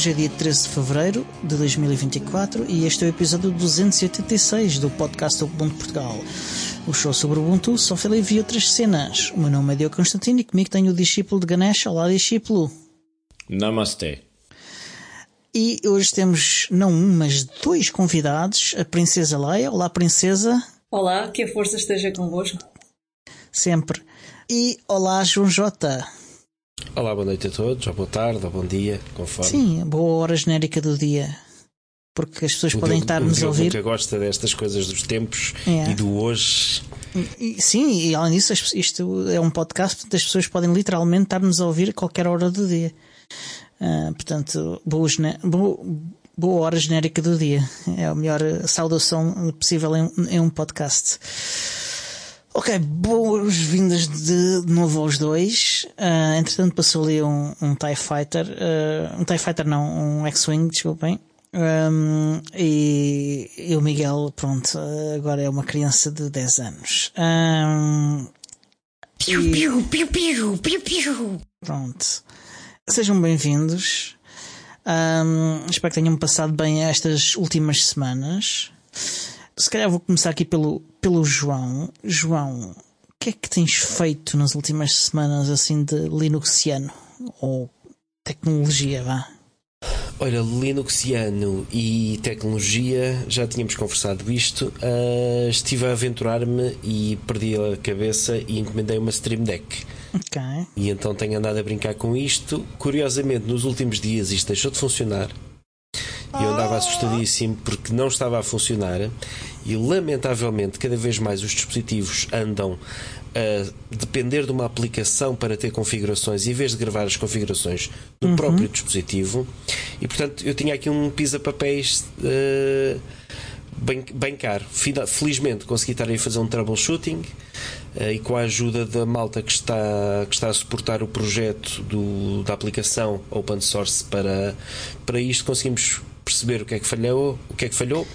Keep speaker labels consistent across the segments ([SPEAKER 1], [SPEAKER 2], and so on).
[SPEAKER 1] Hoje é dia 13 de fevereiro de 2024 e este é o episódio 286 do podcast do Ubuntu Portugal. O show sobre o Ubuntu, software e outras cenas. O meu nome é Diogo Constantino e comigo tenho o discípulo de Ganesh. Olá, discípulo.
[SPEAKER 2] Namaste.
[SPEAKER 1] E hoje temos não um, mas dois convidados. A Princesa Leia. Olá, Princesa.
[SPEAKER 3] Olá, que a força esteja convosco.
[SPEAKER 1] Sempre. E olá, João Jota.
[SPEAKER 4] Olá, boa noite a todos, ou boa tarde, ou bom dia, conforme.
[SPEAKER 1] Sim, boa hora genérica do dia. Porque as pessoas
[SPEAKER 4] o
[SPEAKER 1] podem estar-nos a ouvir.
[SPEAKER 4] nunca gosta destas coisas dos tempos
[SPEAKER 1] É.
[SPEAKER 4] e do hoje.
[SPEAKER 1] Sim, e além disso, isto é um podcast, portanto as pessoas podem literalmente estar-nos a ouvir a qualquer hora do dia. Ah, portanto, boa, boa, boa hora genérica do dia. É a melhor saudação possível em, em um podcast. Ok, boas-vindas de novo aos dois. Ah, entretanto, passou ali um, um TIE Fighter. ah, um TIE Fighter, não, um X-Wing, desculpem. Um, e, e o Miguel, pronto, ah, agora é uma criança de 10 anos. Um,
[SPEAKER 5] Piu, piu, piu, piu, piu, piu.
[SPEAKER 1] Pronto. Sejam bem-vindos. Ahm, espero que tenham passado bem estas últimas semanas. Se calhar vou começar aqui pelo, pelo João. João, o que é que tens feito nas últimas semanas assim de Linuxiano? Ou tecnologia, vá?
[SPEAKER 4] Olha, Linuxiano e tecnologia, já tínhamos conversado isto. ah, estive a aventurar-me e perdi a cabeça e encomendei uma Stream Deck.
[SPEAKER 1] Ok.
[SPEAKER 4] E então tenho andado a brincar com isto. Curiosamente, nos últimos dias isto deixou de funcionar. E eu andava assustadíssimo porque não estava a funcionar. E lamentavelmente, cada vez mais os dispositivos andam a depender de uma aplicação para ter configurações em vez de gravar as configurações do próprio dispositivo. E portanto, eu tinha aqui um pisa-papéis. eh, bem, bem caro. Felizmente consegui estar aí a fazer um troubleshooting eh, e com a ajuda da malta que está, que está a suportar o projeto do, da aplicação open source para, para isto, conseguimos perceber o que é que falhou, o que é que falhou,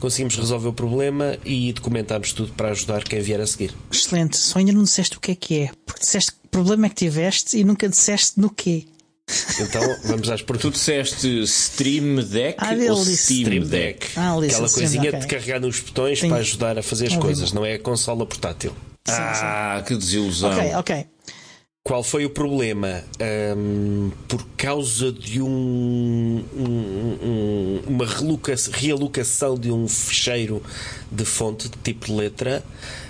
[SPEAKER 4] conseguimos resolver o problema e documentámos tudo para ajudar quem vier a seguir.
[SPEAKER 1] Excelente. Só ainda não disseste o que é que é. Porque disseste que problema é que tiveste e nunca disseste no quê.
[SPEAKER 4] Então vamos às
[SPEAKER 2] Tu
[SPEAKER 4] perguntas.
[SPEAKER 2] disseste Stream Deck
[SPEAKER 1] Ah,
[SPEAKER 2] ou Steam
[SPEAKER 4] Stream
[SPEAKER 2] Deck?
[SPEAKER 1] Ah,
[SPEAKER 4] Aquela
[SPEAKER 1] sim, sim,
[SPEAKER 4] coisinha
[SPEAKER 1] ok.
[SPEAKER 4] de carregar nos botões
[SPEAKER 1] Sim.
[SPEAKER 4] para ajudar a fazer as
[SPEAKER 1] Ouvi-me.
[SPEAKER 4] coisas, não é a consola portátil.
[SPEAKER 2] Ah, que desilusão.
[SPEAKER 1] Ok, ok.
[SPEAKER 4] Qual foi o problema? Ahm, por causa de um, um- um- uma realocação de um fecheiro de fonte de tipo letra,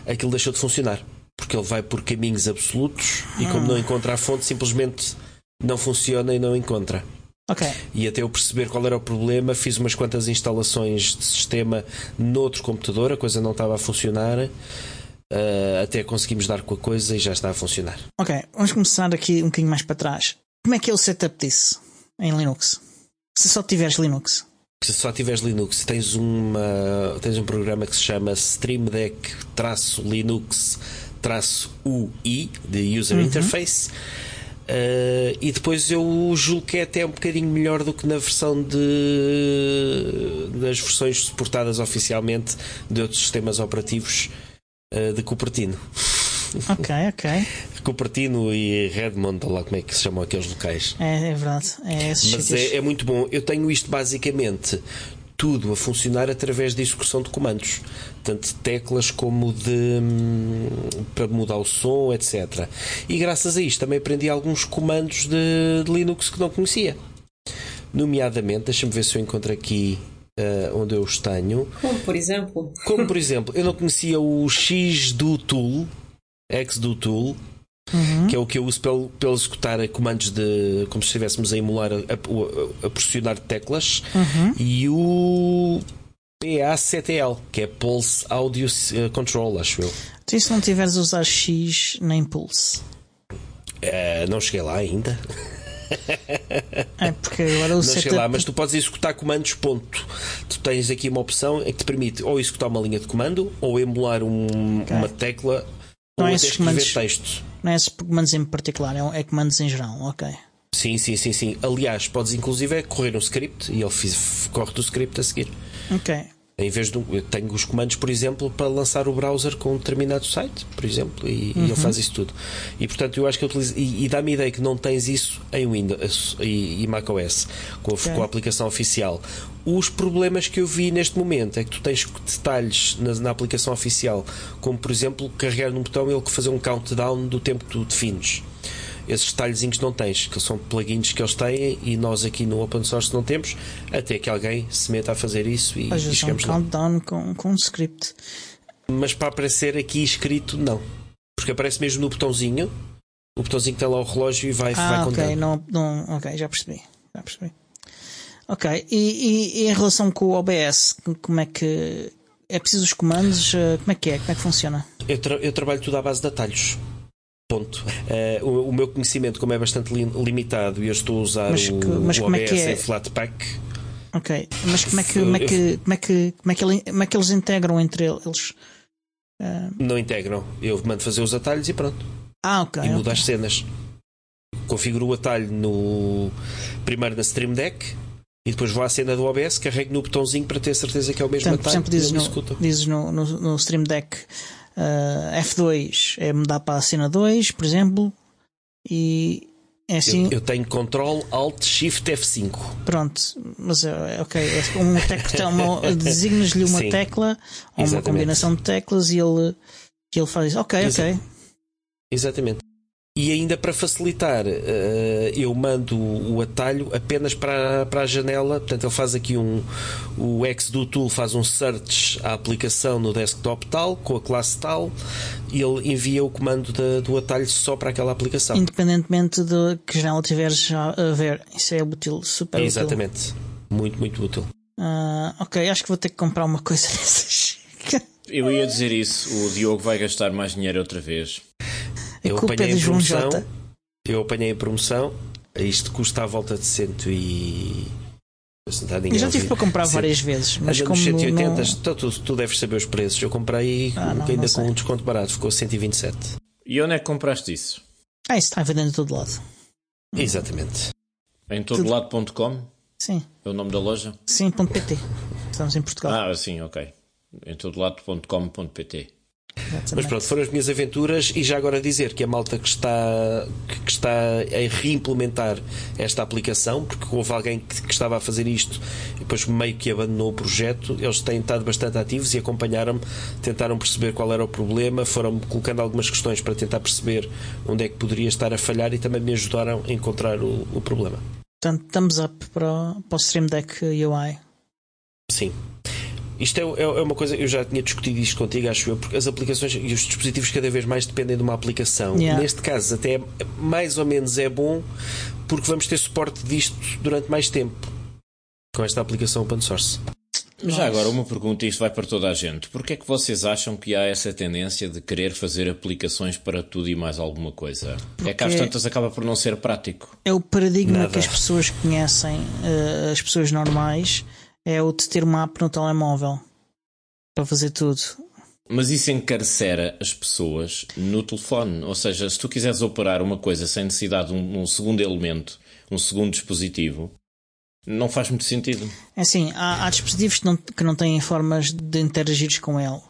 [SPEAKER 4] aquilo deixou de funcionar. Porque ele vai por caminhos absolutos e, como não encontra a fonte, simplesmente não funciona e não encontra.
[SPEAKER 1] Ok.
[SPEAKER 4] E até eu perceber qual era o problema, fiz umas quantas instalações de sistema noutro computador, a coisa não estava a funcionar. Ah, até conseguimos dar com a coisa e já está a funcionar.
[SPEAKER 1] Ok, vamos começar aqui um bocadinho mais para trás. Como é que é o setup disso em Linux? Se só tiveres Linux.
[SPEAKER 4] Se só tiveres Linux, tens, uma, tens um programa que se chama Stream Deck Linux UI de User Interface. Uh, e depois eu julgo que é até um bocadinho melhor do que na versão de das versões suportadas oficialmente de outros sistemas operativos uh, de Cupertino.
[SPEAKER 1] Ok, ok.
[SPEAKER 4] Cupertino e Redmond, ou lá como é que se chamam aqueles locais.
[SPEAKER 1] É, é verdade. É
[SPEAKER 4] Mas é, é muito bom. Eu tenho isto basicamente tudo a funcionar através de execução de comandos, tanto de teclas como de hum, para mudar o som, etc. E graças a isto também aprendi alguns comandos de, de Linux que não conhecia. Nomeadamente, deixa-me ver se eu encontro aqui ah, onde eu os tenho.
[SPEAKER 3] Como, por exemplo,
[SPEAKER 4] Como por exemplo, eu não conhecia o X do Tool, X do Tool, que é o que eu uso para, para executar comandos de como se estivéssemos a emular a, a, a pressionar teclas, e o PA7L, que é Pulse Audio eh, Control, acho eu.
[SPEAKER 1] Tu, se não tiveres a usar X nem Pulse.
[SPEAKER 4] Eh, não cheguei lá ainda.
[SPEAKER 1] É porque agora o
[SPEAKER 4] Não
[SPEAKER 1] setup.
[SPEAKER 4] lá, mas tu podes executar comandos, ponto. Tu tens aqui uma opção que te permite ou executar uma linha de comando, ou emular um- uma tecla,
[SPEAKER 1] Não
[SPEAKER 4] ou
[SPEAKER 1] é esses
[SPEAKER 4] escrever
[SPEAKER 1] comandos-
[SPEAKER 4] texto.
[SPEAKER 1] Não é esses comandos em particular, é, é comandos em geral. Ok.
[SPEAKER 4] Sim, sim, sim, sim. Aliás, podes inclusive é correr um script e ele corre o script a seguir.
[SPEAKER 1] Ok.
[SPEAKER 4] Em vez de. Eu tenho os comandos, por exemplo, para lançar o browser com um determinado site, por exemplo, e, e ele faz isso tudo. E portanto, eu acho que eu utilizo. E, e dá-me a ideia que não tens isso em Windows e, e macOS, com a,
[SPEAKER 1] Ok.
[SPEAKER 4] com a aplicação oficial. Os problemas que eu vi neste momento é que tu tens detalhes na, na aplicação oficial, como por exemplo, carregar num botão e ele fazer um countdown do tempo que tu defines. Esses detalhezinhos não tens, que são plugins que eles têm e nós aqui no open source não temos, até que alguém se meta a fazer isso e, e
[SPEAKER 1] é um
[SPEAKER 4] chegamos lá.
[SPEAKER 1] countdown com, com um script.
[SPEAKER 4] Mas para aparecer aqui escrito, não. Porque aparece mesmo no botãozinho. O botãozinho que tem lá o relógio e vai, vai
[SPEAKER 1] Ah,
[SPEAKER 4] contando.
[SPEAKER 1] ok, não, não, ok, já percebi. Já percebi. Ok, e, e- e em relação com o OBS, como é que é preciso os comandos? eh, Como é que é? Como é que funciona?
[SPEAKER 4] Eu, tra- eu trabalho tudo à base de atalhos. Ponto. Eh, o, o meu conhecimento, como é bastante li- limitado, e eu estou a usar
[SPEAKER 1] Mas
[SPEAKER 4] o,
[SPEAKER 1] mas
[SPEAKER 4] o
[SPEAKER 1] como é
[SPEAKER 4] OBS
[SPEAKER 1] que é?
[SPEAKER 4] em Flatpak,
[SPEAKER 1] Ok, mas como é que, como é que, como é que, como é que, ele- como é que eles integram entre eles?
[SPEAKER 4] não integram. Eu mando fazer os atalhos e pronto.
[SPEAKER 1] Ah, ok.
[SPEAKER 4] e mudo
[SPEAKER 1] ok.
[SPEAKER 4] as cenas. Configuro o atalho no primeiro na Stream Deck e depois vou à cena do OBS, carrego no botãozinho para ter certeza que é o mesmo
[SPEAKER 1] Portanto, por
[SPEAKER 4] atalho
[SPEAKER 1] exemplo, dizes no, dizes no, no, no Stream Deck eh, F2 é mudar para a cena 2, por exemplo, e é assim,
[SPEAKER 4] Eu, eu tenho Ctrl Alt Shift F5.
[SPEAKER 1] pronto, mas eh, ok, é um uma, designas-lhe uma
[SPEAKER 4] Sim.
[SPEAKER 1] tecla ou uma combinação de teclas e ele, e ele faz isso. Ok, ok.
[SPEAKER 4] Exato. Exatamente. E ainda para facilitar, eh, eu mando o atalho apenas para, para a janela. Portanto, ele faz aqui um. O XDo Tool faz um search à aplicação no desktop tal, com a classe tal, e ele envia o comando da- do atalho só para aquela aplicação.
[SPEAKER 1] Independentemente de que janela tiveres já a ver, isso é útil, super útil.
[SPEAKER 4] Exatamente. Muito, muito útil.
[SPEAKER 1] Ah, ok, acho que vou ter que comprar uma coisa dessas.
[SPEAKER 2] Eu ia dizer isso, o Diogo vai gastar mais dinheiro outra vez.
[SPEAKER 1] A
[SPEAKER 4] Eu
[SPEAKER 1] culpa é
[SPEAKER 4] apanhei
[SPEAKER 1] de
[SPEAKER 4] em
[SPEAKER 1] João
[SPEAKER 4] promoção.
[SPEAKER 1] J.
[SPEAKER 4] Eu apanhei em promoção. Isto custa à volta de cento e.
[SPEAKER 1] Eu já
[SPEAKER 4] a
[SPEAKER 1] tive para comprar
[SPEAKER 4] Cento-
[SPEAKER 1] várias vezes, mas como
[SPEAKER 4] nos 180,
[SPEAKER 1] não...
[SPEAKER 4] tu, tu deves saber os preços. Eu comprei
[SPEAKER 1] Ah, não,
[SPEAKER 4] ainda
[SPEAKER 1] não
[SPEAKER 4] com um desconto barato, ficou 127.
[SPEAKER 2] E onde é que compraste isso?
[SPEAKER 1] Ah, isso está vendendo de todo lado.
[SPEAKER 4] Exatamente.
[SPEAKER 2] Em todolado.com?
[SPEAKER 1] Sim,
[SPEAKER 2] É o nome da loja?
[SPEAKER 1] sim, .pt. Estamos em Portugal.
[SPEAKER 2] Ah, sim, ok. Em todolado.com.pt.
[SPEAKER 1] exatamente.
[SPEAKER 4] Mas pronto, foram as minhas aventuras e já agora dizer que a malta que está, que está a reimplementar esta aplicação, porque houve alguém que, que estava a fazer isto e depois meio que abandonou o projeto, eles têm estado bastante ativos e acompanharam-me, tentaram perceber qual era o problema, foram colocando algumas questões para tentar perceber onde é que poderia estar a falhar e também me ajudaram a encontrar o, o problema.
[SPEAKER 1] Portanto, thumbs up para, o- para o Stream Deck UI.
[SPEAKER 4] Sim. Isto é, é- é uma coisa, eu já tinha discutido isto contigo, acho eu, porque as aplicações e os dispositivos cada vez mais dependem de uma aplicação.
[SPEAKER 1] Yeah.
[SPEAKER 4] Neste caso, até é- mais ou menos é bom, porque vamos ter suporte disto durante mais tempo com esta aplicação open source.
[SPEAKER 2] Já agora, uma pergunta, isto vai para toda a gente. Porquê é que vocês acham que há essa tendência de querer fazer aplicações para tudo e mais alguma coisa? É que às
[SPEAKER 1] Porque-
[SPEAKER 2] tantas acaba por não ser prático.
[SPEAKER 1] É o paradigma
[SPEAKER 4] Nada.
[SPEAKER 1] que as pessoas conhecem, eh, as pessoas normais, é o de ter uma app no telemóvel para fazer tudo.
[SPEAKER 2] Mas isso encarcera as pessoas no telefone. Ou seja, se tu quiseres operar uma coisa sem necessidade de um, um segundo elemento, um segundo dispositivo, não faz muito sentido.
[SPEAKER 1] É assim, há, há dispositivos que não, que não têm formas de interagires com ele.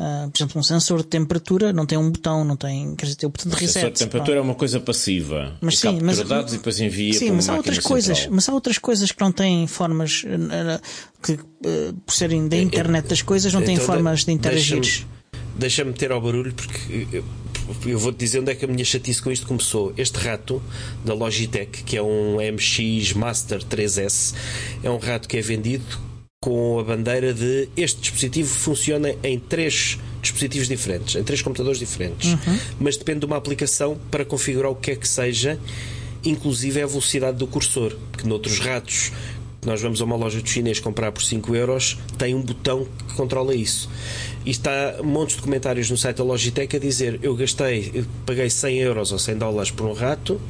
[SPEAKER 1] Ah, por exemplo, um sensor de temperatura não tem um botão, não tem, quer dizer, tem o botão de
[SPEAKER 2] O sensor
[SPEAKER 1] reset.
[SPEAKER 2] de temperatura é uma coisa passiva.
[SPEAKER 1] Mas
[SPEAKER 2] E
[SPEAKER 1] sim, mas-
[SPEAKER 2] dados e depois envia
[SPEAKER 1] Sim, mas há outras coisas,
[SPEAKER 2] central.
[SPEAKER 1] mas há outras coisas que não têm formas eh, eh, que eh, por serem da internet das coisas não têm
[SPEAKER 4] Então,
[SPEAKER 1] formas de interagir.
[SPEAKER 4] deixa-me- Deixa-me meter ao barulho porque eu, eu vou-te dizer onde é que a minha chatice com isto começou. Este rato da Logitech, que é um MX Master 3S, é um rato que é vendido com a bandeira de este dispositivo funciona em três dispositivos diferentes, em três computadores diferentes, mas depende de uma aplicação para configurar o que é que seja, inclusive a velocidade do cursor, que noutros ratos nós vamos a uma loja de chinês comprar por 5 euros, tem um botão que controla isso. E está montes de comentários no site da Logitech a dizer eu gastei, eu paguei 100 euros ou 100 dólares por um rato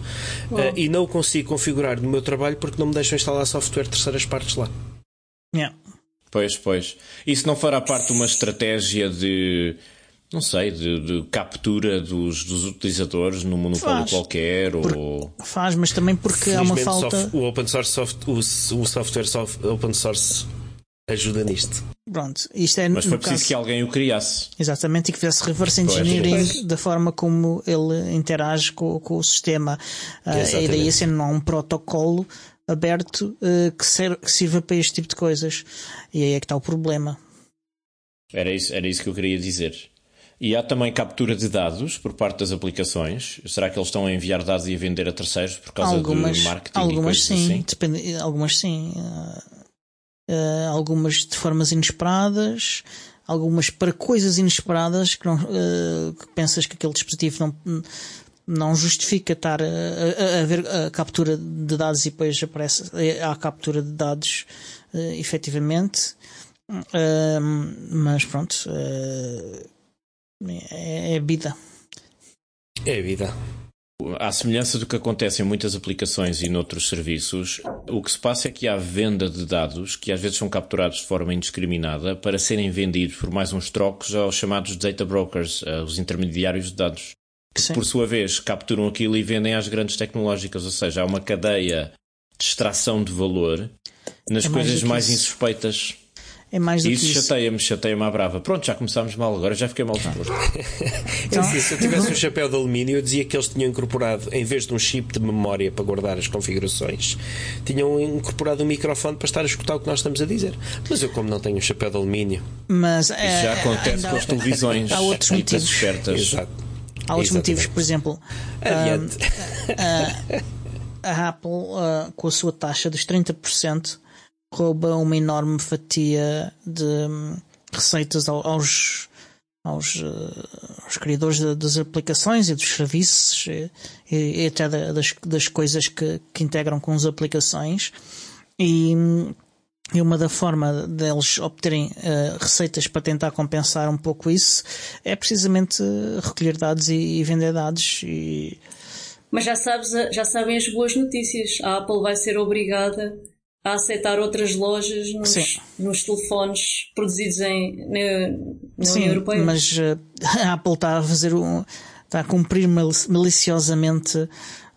[SPEAKER 4] eh, e não o consigo configurar no meu trabalho porque não me deixam instalar software de terceiras partes lá.
[SPEAKER 1] Yeah.
[SPEAKER 2] Pois, pois. Isso não fará parte de uma estratégia de. Não sei, de, de captura dos, dos utilizadores num monopólio
[SPEAKER 1] Faz.
[SPEAKER 2] qualquer
[SPEAKER 1] Por-
[SPEAKER 2] ou.
[SPEAKER 1] Faz, mas também porque há uma falta.
[SPEAKER 4] soft- o open source soft- o, o software soft- open source ajuda nisto.
[SPEAKER 1] Pronto, isto é
[SPEAKER 2] Mas foi preciso
[SPEAKER 1] caso-
[SPEAKER 2] que alguém o criasse.
[SPEAKER 1] Exatamente, e que fizesse reverse engineering
[SPEAKER 3] Pois.
[SPEAKER 1] da forma como ele interage com, com o sistema. Ah, e daí assim não há um protocolo aberto ah, que, ser- que sirva para este tipo de coisas. E aí é que está o problema.
[SPEAKER 2] Era isso, era isso que eu queria dizer. E há também captura de dados por parte das aplicações. Será que eles estão a enviar dados e a vender a terceiros por causa
[SPEAKER 1] algumas
[SPEAKER 2] de marketing
[SPEAKER 1] algumas
[SPEAKER 2] e
[SPEAKER 1] sim,
[SPEAKER 2] assim?
[SPEAKER 1] depende, algumas sim. Ah, algumas de formas inesperadas, algumas para coisas inesperadas que, não, ah, que pensas que aquele dispositivo não, não justifica estar a, a- a ver a captura de dados e depois aparece a captura de dados ah, efetivamente. Ah, mas pronto, ah, é, é vida.
[SPEAKER 4] É vida.
[SPEAKER 2] À semelhança do que acontece em muitas aplicações e noutros serviços, o que se passa é que há venda de dados que às vezes são capturados de forma indiscriminada para serem vendidos por mais uns trocos aos chamados data brokers, eh, os intermediários de dados.
[SPEAKER 1] Sim.
[SPEAKER 2] Por sua vez, capturam aquilo e vendem às grandes tecnológicas, ou seja, há uma cadeia de extração de valor nas
[SPEAKER 1] É mais
[SPEAKER 2] coisas
[SPEAKER 1] que
[SPEAKER 2] mais
[SPEAKER 1] isso.
[SPEAKER 2] insuspeitas.
[SPEAKER 1] É mais do
[SPEAKER 2] E
[SPEAKER 1] que
[SPEAKER 2] isso
[SPEAKER 1] isso.
[SPEAKER 2] chateia-me, chateia-me à brava. Pronto, já começámos mal, agora já fiquei mal disposto.
[SPEAKER 1] Então-
[SPEAKER 4] É assim, se eu tivesse um chapéu de alumínio, eu dizia que eles tinham incorporado, em vez de um chip de memória para guardar as configurações, tinham incorporado um microfone para estar a escutar o que nós estamos a dizer. Mas eu, como não tenho um chapéu de alumínio,
[SPEAKER 1] Mas
[SPEAKER 2] Isso
[SPEAKER 1] é,
[SPEAKER 2] já acontece
[SPEAKER 1] ainda
[SPEAKER 2] com as televisões
[SPEAKER 1] Há outros motivos.
[SPEAKER 2] ofertas.
[SPEAKER 4] exato.
[SPEAKER 1] Há outros
[SPEAKER 4] Exatamente.
[SPEAKER 1] motivos, por exemplo,
[SPEAKER 4] Adiante.
[SPEAKER 1] a Apple, ah, com a sua taxa dos 30%, rouba uma enorme fatia de hum, receitas ao- aos, aos, ah, aos criadores de- das aplicações e dos serviços e, e até da- das, das coisas que, que integram com as aplicações. E, hum, e uma da forma deles obterem ah, receitas para tentar compensar um pouco isso é precisamente recolher dados e, e vender dados e
[SPEAKER 3] Mas já, sabes, a- já sabem as boas notícias. A Apple vai ser obrigada a aceitar outras lojas nos, nos telefones produzidos em, na, na
[SPEAKER 1] Sim,
[SPEAKER 3] União Europeia.
[SPEAKER 1] mas eh, a Apple está a fazer um, está a cumprir malici- maliciosamente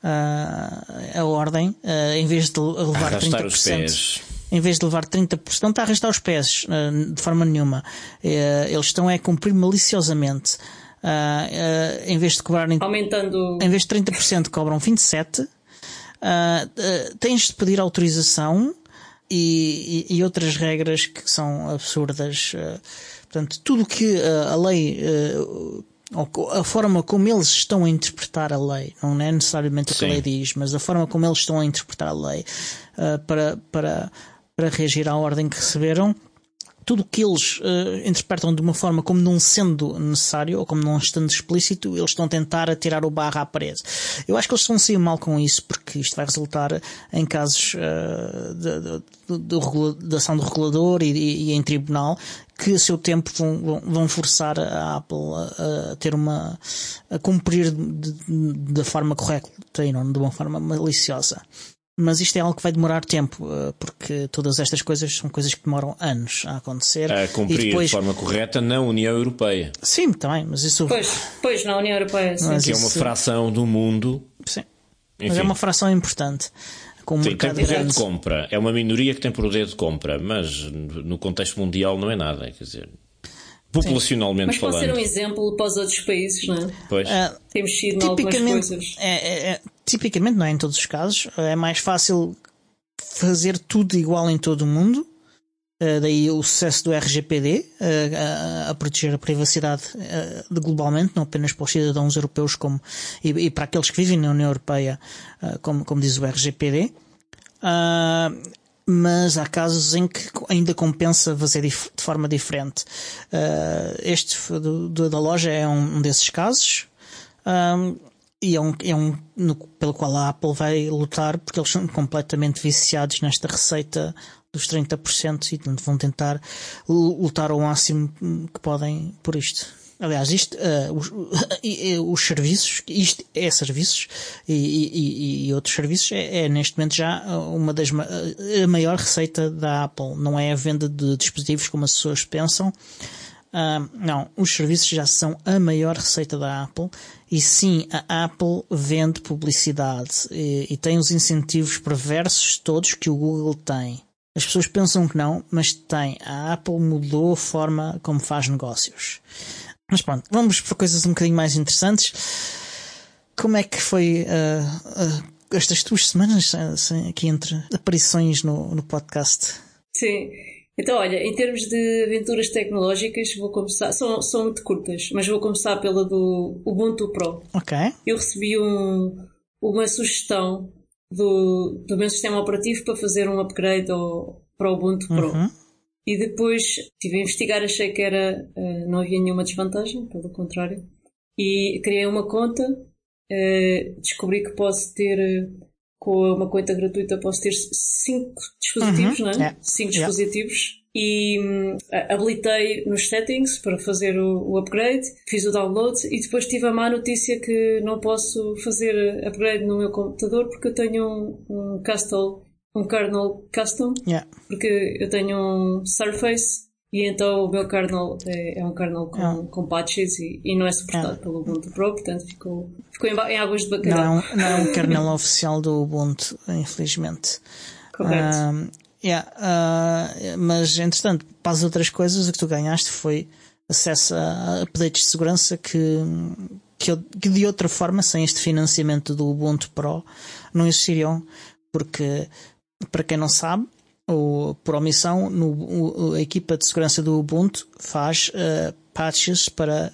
[SPEAKER 1] ah, a ordem, ah, em vez de levar
[SPEAKER 2] Arrastar os
[SPEAKER 1] 30%. Em vez de levar 30%, não está a arrastar os pés ah, de forma nenhuma. Eh, eles estão a cumprir maliciosamente. Ah, em vez de cobrarem
[SPEAKER 3] Aumentando.
[SPEAKER 1] em vez de 30% cobram 27%. Ah, ah, tens de pedir autorização e, e- e outras regras que são absurdas. Portanto, tudo o que a lei, a forma como eles estão a interpretar a lei, não é necessariamente o que a
[SPEAKER 2] Sim.
[SPEAKER 1] lei diz, mas a forma como eles estão a interpretar a lei ah, para, para, para reagir à ordem que receberam, tudo o que eles eh, interpretam de uma forma como não sendo necessário ou como não estando explícito, eles estão a tentar atirar o barro à parede. Eu acho que eles estão a sair mal com isso, porque isto vai resultar em casos eh, de, de- de de ação do regulador e, e- e em tribunal que a seu tempo vão, vão- forçar a Apple a, a ter uma a cumprir da forma correta e não de uma forma maliciosa. Mas isto é algo que vai demorar tempo, eh, porque todas estas coisas são coisas que demoram anos a acontecer.
[SPEAKER 2] A
[SPEAKER 1] e
[SPEAKER 2] cumprir
[SPEAKER 1] depois,
[SPEAKER 2] de forma correta na União Europeia,
[SPEAKER 1] Sim, também, mas isso.
[SPEAKER 3] Pois, pois, na União Europeia, sim.
[SPEAKER 1] Mas
[SPEAKER 2] que é uma
[SPEAKER 1] isso-
[SPEAKER 2] fração do mundo.
[SPEAKER 1] Sim. Mas
[SPEAKER 2] Enfim,
[SPEAKER 1] é uma fração importante. Com um
[SPEAKER 2] Sim, tem poder
[SPEAKER 1] grande.
[SPEAKER 2] de compra. É uma minoria que tem poder de compra, mas no contexto mundial não é nada. Quer dizer, populacionalmente
[SPEAKER 3] Mas pode ser um exemplo para os outros países, não é?
[SPEAKER 2] Pois.
[SPEAKER 1] Ah,
[SPEAKER 3] Temos sido em algumas
[SPEAKER 1] tipicamente,
[SPEAKER 3] coisas.
[SPEAKER 1] é, é- é- tipicamente, não é em todos os casos, é mais fácil fazer tudo igual em todo o mundo. Uh, daí o sucesso do RGPD uh, a, a proteger a privacidade uh, de globalmente, não apenas para os cidadãos europeus como, e, e para aqueles que vivem na União Europeia, uh, como, como diz o RGPD. Uh, mas há casos em que ainda compensa fazer de forma diferente. Uh, este do, do- da loja é um, desses casos. Um, e é um, é um no- pelo qual a Apple vai lutar porque eles são completamente viciados nesta receita dos 30% e vão tentar lu- lutar ao máximo que podem por isto. Aliás, isto, ah, os, os serviços, isto é serviços e, e- e- outros serviços é, é, neste momento já uma das ma- a maior receita da Apple. Não é a venda de dispositivos como as pessoas pensam, ah, não, os serviços já são a maior receita da Apple e sim, a Apple vende publicidade e, e tem os incentivos perversos todos que o Google tem. As pessoas pensam que não, mas tem. A Apple mudou a forma como faz negócios. Mas pronto, vamos para coisas um bocadinho mais interessantes. Como é que foi uh, uh, estas duas semanas assim, aqui entre aparições no, no podcast?
[SPEAKER 3] Sim. Então, olha, em termos de aventuras tecnológicas, vou começar. São, são muito curtas, mas vou começar pela do Ubuntu Pro.
[SPEAKER 1] Ok.
[SPEAKER 3] Eu recebi um, uma sugestão do, do meu sistema operativo para fazer um upgrade ao, para o Ubuntu Pro.
[SPEAKER 1] Uhum.
[SPEAKER 3] E depois estive a investigar, achei que era, uh, não havia nenhuma desvantagem, pelo contrário. E criei uma conta, uh, descobri que posso ter, uh, com uma conta gratuita, posso ter 5 dispositivos,
[SPEAKER 1] Uhum.
[SPEAKER 3] não é?
[SPEAKER 1] Yeah.
[SPEAKER 3] 5
[SPEAKER 1] Yeah.
[SPEAKER 3] dispositivos. E hum, habilitei nos settings para fazer o, o upgrade, fiz o download e depois tive a má notícia que não posso fazer upgrade no meu computador porque eu tenho um, um custom, um kernel custom
[SPEAKER 1] Yeah.
[SPEAKER 3] porque eu tenho um Surface e então o meu kernel é, é um kernel com, com patches e, e não é suportado pelo Ubuntu Pro, portanto ficou, ficou em, em águas de
[SPEAKER 1] Não é,
[SPEAKER 3] bacalhau.
[SPEAKER 1] um, não é um kernel oficial do Ubuntu, infelizmente.
[SPEAKER 3] Correto.
[SPEAKER 1] Um, yeah, uh, mas, entretanto, para as outras coisas, o que tu ganhaste foi acesso a updates de segurança que, que, que de outra forma, sem este financiamento do Ubuntu Pro, não existiriam, porque, para quem não sabe, ou por omissão, no, a equipa de segurança do Ubuntu faz uh, patches para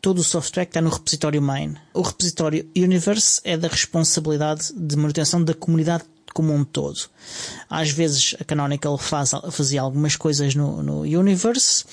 [SPEAKER 1] todo o software que está no repositório main. O repositório Universe é da responsabilidade de manutenção da comunidade como um todo. Às vezes a Canonical faz, fazia algumas coisas no, no Universe,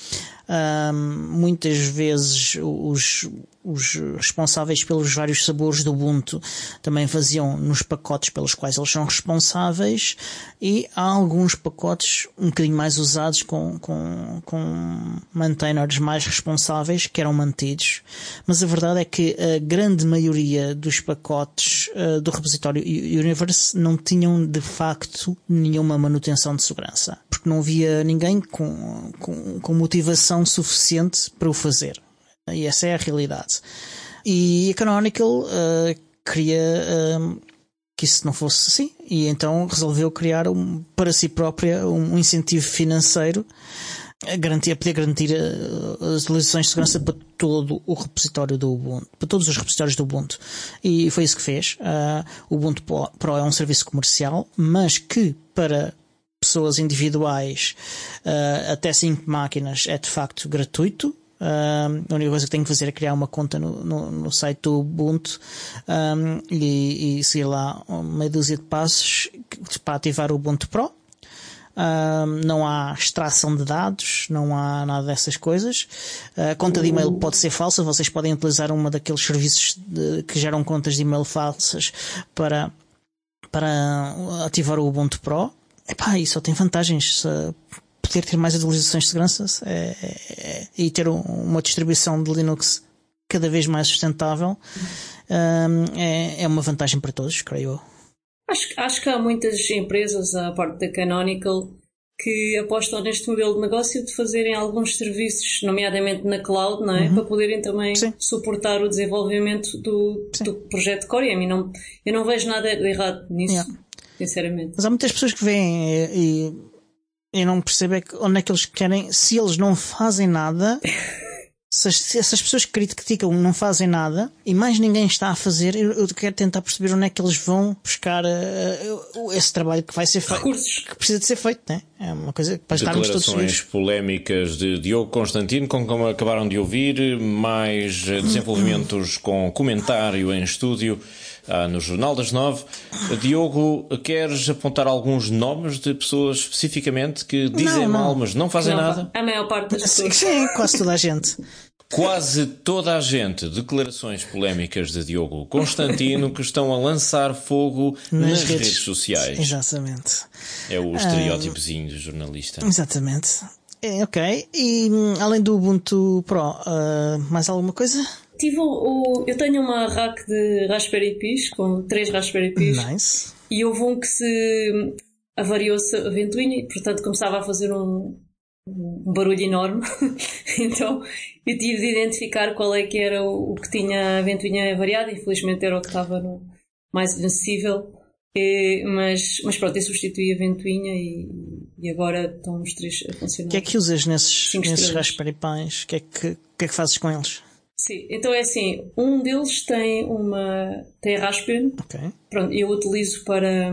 [SPEAKER 1] muitas vezes os, os responsáveis pelos vários sabores do Ubuntu também faziam nos pacotes pelos quais eles são responsáveis e há alguns pacotes um bocadinho mais usados com, com, com maintainers mais responsáveis que eram mantidos, mas a verdade é que a grande maioria dos pacotes uh, do repositório Universe não tinham de facto nenhuma manutenção de segurança, porque não havia ninguém com, com, com motivação suficiente para o fazer. E essa é a realidade. E a Canonical uh, queria uh, que isso não fosse assim, e então resolveu criar um, para si própria um incentivo financeiro a garantir, a poder garantir uh, as atualizações de segurança para todo o repositório do Ubuntu, para todos os repositórios do Ubuntu. E foi isso que fez. Uh, o Ubuntu Pro é um serviço comercial, mas que para pessoas individuais uh, até 5 máquinas é de facto gratuito. Um, a única coisa que tenho que fazer é criar uma conta no, no, no site do Ubuntu um, e, e seguir lá meia dúzia de passos para ativar o Ubuntu Pro. Não há extração de dados, não há nada dessas coisas. A conta de e-mail pode ser falsa, vocês podem utilizar uma daqueles serviços de, que geram contas de e-mail falsas para, para ativar o Ubuntu Pro. Epá, e só tem vantagens. Poder ter mais atualizações de segurança é, é, e ter uma distribuição de Linux cada vez mais sustentável um, é, é uma vantagem para todos, creio eu.
[SPEAKER 3] Acho, acho que há muitas empresas, à parte da Canonical, que apostam neste modelo de negócio de fazerem alguns serviços, nomeadamente na cloud, não é? Uhum. Para poderem também
[SPEAKER 1] Sim.
[SPEAKER 3] suportar o desenvolvimento do, do projeto Core. E mim não, eu não vejo nada de errado nisso,
[SPEAKER 1] Yeah.
[SPEAKER 3] Sinceramente.
[SPEAKER 1] Mas há muitas pessoas que veem e, e, e não percebem que- onde é que eles querem, se eles não fazem nada, se, as- se essas pessoas que criticam não fazem nada e mais ninguém está a fazer, eu, eu quero tentar perceber onde é que eles vão buscar eh, esse trabalho que vai ser feito.
[SPEAKER 3] Recursos.
[SPEAKER 1] Que precisa de ser feito, né? É uma coisa para estarmos todos
[SPEAKER 2] Declarações
[SPEAKER 1] felizes.
[SPEAKER 2] polémicas de Diogo Constantino, com como acabaram de ouvir, mais eh, desenvolvimentos com comentário em estúdio ah, no Jornal das Nove. Diogo, queres apontar alguns nomes de pessoas especificamente que dizem
[SPEAKER 1] Não, não.
[SPEAKER 2] mal, mas não fazem
[SPEAKER 3] Não,
[SPEAKER 2] nada?
[SPEAKER 3] A maior parte das
[SPEAKER 1] Sim,
[SPEAKER 3] pessoas.
[SPEAKER 1] sim, quase toda a gente.
[SPEAKER 2] Quase toda a gente, declarações polémicas de Diogo Constantino que estão a lançar fogo nas, redes. sociais.
[SPEAKER 1] Exatamente.
[SPEAKER 2] É o estereótipozinho do jornalista.
[SPEAKER 1] Exatamente. É, ok. E hum, além do Ubuntu Pro, ah, mais alguma coisa?
[SPEAKER 3] Tive o, o- eu tenho uma rack de Raspberry Pis, com três Raspberry Pis,
[SPEAKER 1] Nice.
[SPEAKER 3] e houve um que se avariou-se a ventoinha e, portanto, começava a fazer um, um barulho enorme. então, eu tive de identificar qual é que era o, o que tinha a ventoinha avariada. Infelizmente era o que estava no mais acessível. E- mas, mas pronto, eu substituí a ventoinha e, E agora estão os três a funcionar.
[SPEAKER 1] O que é que usas nesses, nesses. Raspberry Pis? O que, é que, o que é que fazes com eles?
[SPEAKER 3] Sim, então é assim, um deles tem uma tem a Raspbian,
[SPEAKER 1] Ok.
[SPEAKER 3] pronto, eu utilizo para,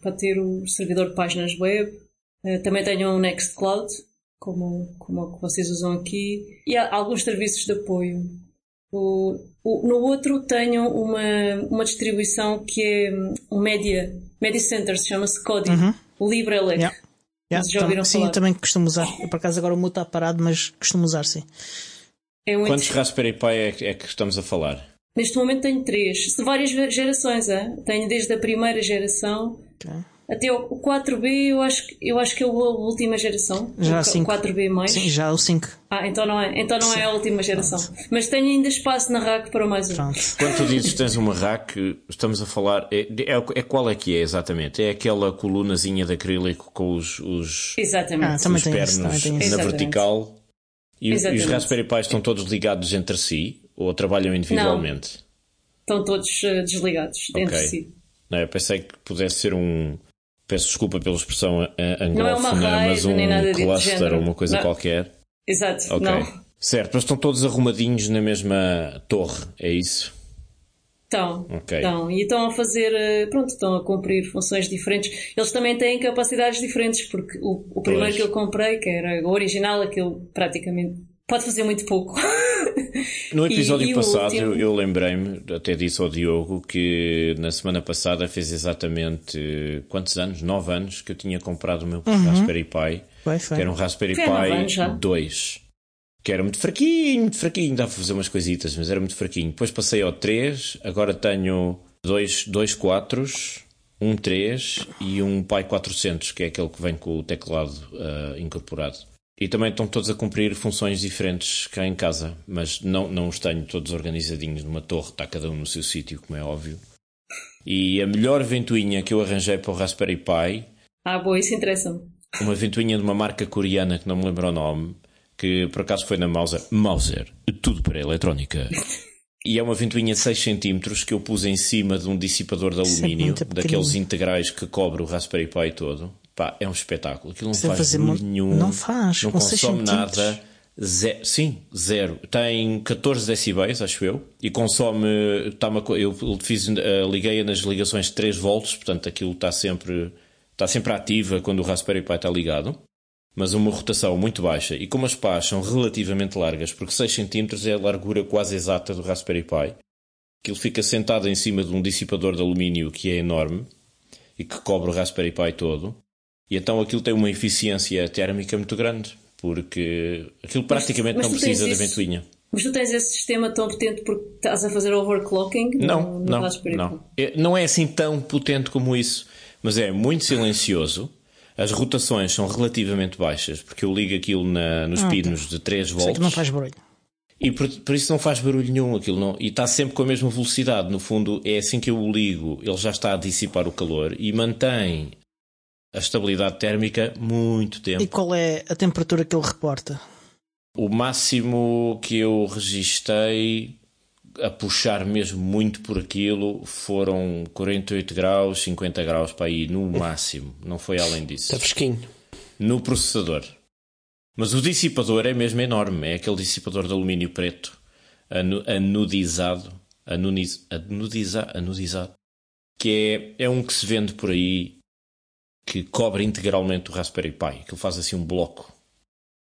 [SPEAKER 3] para ter o servidor de páginas web. Eh, Também tenho um Nextcloud, como, como o que vocês usam aqui, e há alguns serviços de apoio. O, o- no outro tenho uma, uma distribuição que é um Media, Media Center, se chama-se Kodi, o LibreLec.
[SPEAKER 1] Yeah. Yeah,
[SPEAKER 3] já
[SPEAKER 1] tam-
[SPEAKER 3] ouviram
[SPEAKER 1] sim,
[SPEAKER 3] falar?
[SPEAKER 1] eu também costumo usar. Eu, por acaso agora o meu está parado, mas costumo usar sim.
[SPEAKER 3] É muito-
[SPEAKER 2] Quantos Raspberry Pi é, que- é que estamos a falar?
[SPEAKER 3] Neste momento tenho três, de várias gerações. hein? Tenho desde a primeira geração
[SPEAKER 1] Ok.
[SPEAKER 3] até o o 4B, eu acho, que- eu acho que é a última geração.
[SPEAKER 1] Já
[SPEAKER 3] o
[SPEAKER 1] há cinco.
[SPEAKER 3] 4B mais.
[SPEAKER 1] Sim, já o 5.
[SPEAKER 3] Ah, então não é, então não é a última geração. Mas tenho ainda espaço na rack para mais um.
[SPEAKER 1] Pronto.
[SPEAKER 2] Quando tu dizes que tens uma rack, estamos a falar. É, é, é qual é que é exatamente? É aquela colunazinha de acrílico com os, os,
[SPEAKER 3] Exatamente.
[SPEAKER 1] Ah,
[SPEAKER 2] os
[SPEAKER 1] tem
[SPEAKER 2] pernos
[SPEAKER 1] esse.
[SPEAKER 2] na
[SPEAKER 3] Exatamente.
[SPEAKER 2] vertical e, os. Raspberry Pi estão todos ligados entre si ou trabalham individualmente?
[SPEAKER 3] Estão todos eh, desligados entre
[SPEAKER 2] Ok.
[SPEAKER 3] si.
[SPEAKER 2] Não, eu pensei que pudesse ser um. Peço desculpa pela expressão eh,
[SPEAKER 3] Não é
[SPEAKER 2] anglófona,
[SPEAKER 3] rede,
[SPEAKER 2] mas um cluster ou uma coisa
[SPEAKER 3] Não.
[SPEAKER 2] qualquer.
[SPEAKER 3] Exato.
[SPEAKER 2] Ok.
[SPEAKER 3] Não.
[SPEAKER 2] Certo, mas estão todos arrumadinhos na mesma torre, é isso?
[SPEAKER 3] Estão.
[SPEAKER 2] Ok.
[SPEAKER 3] Estão. E estão a fazer, eh, pronto, estão a cumprir funções diferentes. Eles também têm capacidades diferentes, porque o, o primeiro
[SPEAKER 2] Pois.
[SPEAKER 3] que eu comprei, que era o original, aquilo praticamente pode fazer muito pouco.
[SPEAKER 2] No
[SPEAKER 3] E-
[SPEAKER 2] episódio
[SPEAKER 3] e o
[SPEAKER 2] passado
[SPEAKER 3] último?
[SPEAKER 2] eu, eu lembrei-me, até disse ao Diogo, que na semana passada fez exatamente eh, quantos anos? Nove anos que eu tinha comprado o meu Raspberry Pi,
[SPEAKER 1] Foi, foi.
[SPEAKER 2] que era um Raspberry. Pi 2. Que era muito fraquinho, muito fraquinho, dava para fazer umas coisitas, mas era muito fraquinho. Depois passei ao 3, agora tenho dois, dois 4, um 3 e um Pi 400, que é aquele que vem com o teclado ah, incorporado. E também estão todos a cumprir funções diferentes cá em casa, mas não, não os tenho todos organizadinhos numa torre, está cada um no seu sítio, como é óbvio. E a melhor ventoinha que eu arranjei para o Raspberry Pi
[SPEAKER 3] ah, boa, isso interessa-me.
[SPEAKER 2] uma ventoinha de uma marca coreana que não me lembro o nome, que por acaso foi na Mauser. Mauser, tudo para a eletrónica. E é uma ventoinha de 6 cm que eu pus em cima de um dissipador de
[SPEAKER 1] é
[SPEAKER 2] alumínio,
[SPEAKER 1] muito
[SPEAKER 2] daqueles integrais que cobre o Raspberry Pi todo. Pá, é um espetáculo. Aquilo não faz barulho nenhum.
[SPEAKER 1] não faz,
[SPEAKER 2] Não consome nada. Ze- sim, zero. Tem 14 decibéis, acho eu, e consome. Está uma, eu fiz, eh, liguei nas ligações de 3 volts, portanto aquilo está sempre, está sempre ativa quando o Raspberry Pi está ligado, mas uma rotação muito baixa. E como as pás são relativamente largas, porque 6 cm é a largura quase exata do Raspberry Pi, aquilo fica sentado em cima de um dissipador de alumínio que é enorme e que cobre o Raspberry Pi todo. E então aquilo tem uma eficiência térmica muito grande, porque aquilo praticamente
[SPEAKER 3] mas
[SPEAKER 2] não
[SPEAKER 3] tu
[SPEAKER 2] precisa da
[SPEAKER 3] isso-
[SPEAKER 2] ventoinha.
[SPEAKER 3] Mas tu tens esse sistema tão potente porque estás a fazer overclocking no,
[SPEAKER 2] Não,
[SPEAKER 3] no
[SPEAKER 2] não,
[SPEAKER 3] Raspberry Pi?
[SPEAKER 2] não. É- Não é assim tão potente como isso, mas é muito silencioso. As rotações são relativamente baixas, porque eu ligo aquilo na- nos
[SPEAKER 1] Ah, tá.
[SPEAKER 2] pinos de 3
[SPEAKER 1] Sei
[SPEAKER 2] volts.
[SPEAKER 1] não faz barulho.
[SPEAKER 2] E por, por isso não faz barulho nenhum aquilo não, e está sempre com a mesma velocidade. No fundo, é assim que eu o ligo, ele já está a dissipar o calor e mantém a estabilidade térmica muito tempo.
[SPEAKER 1] E qual é a temperatura que ele reporta?
[SPEAKER 2] O máximo que eu registrei a puxar mesmo muito por aquilo foram 48 graus, 50 graus para aí, no máximo. Não foi além disso.
[SPEAKER 4] Está fresquinho.
[SPEAKER 2] No processador. Mas o dissipador é mesmo enorme. É aquele dissipador de alumínio preto, anu- anudizado. Anuniz, anudiza, anudizado. Que é, é um que se vende por aí que cobre integralmente o Raspberry Pi. Que ele faz assim um bloco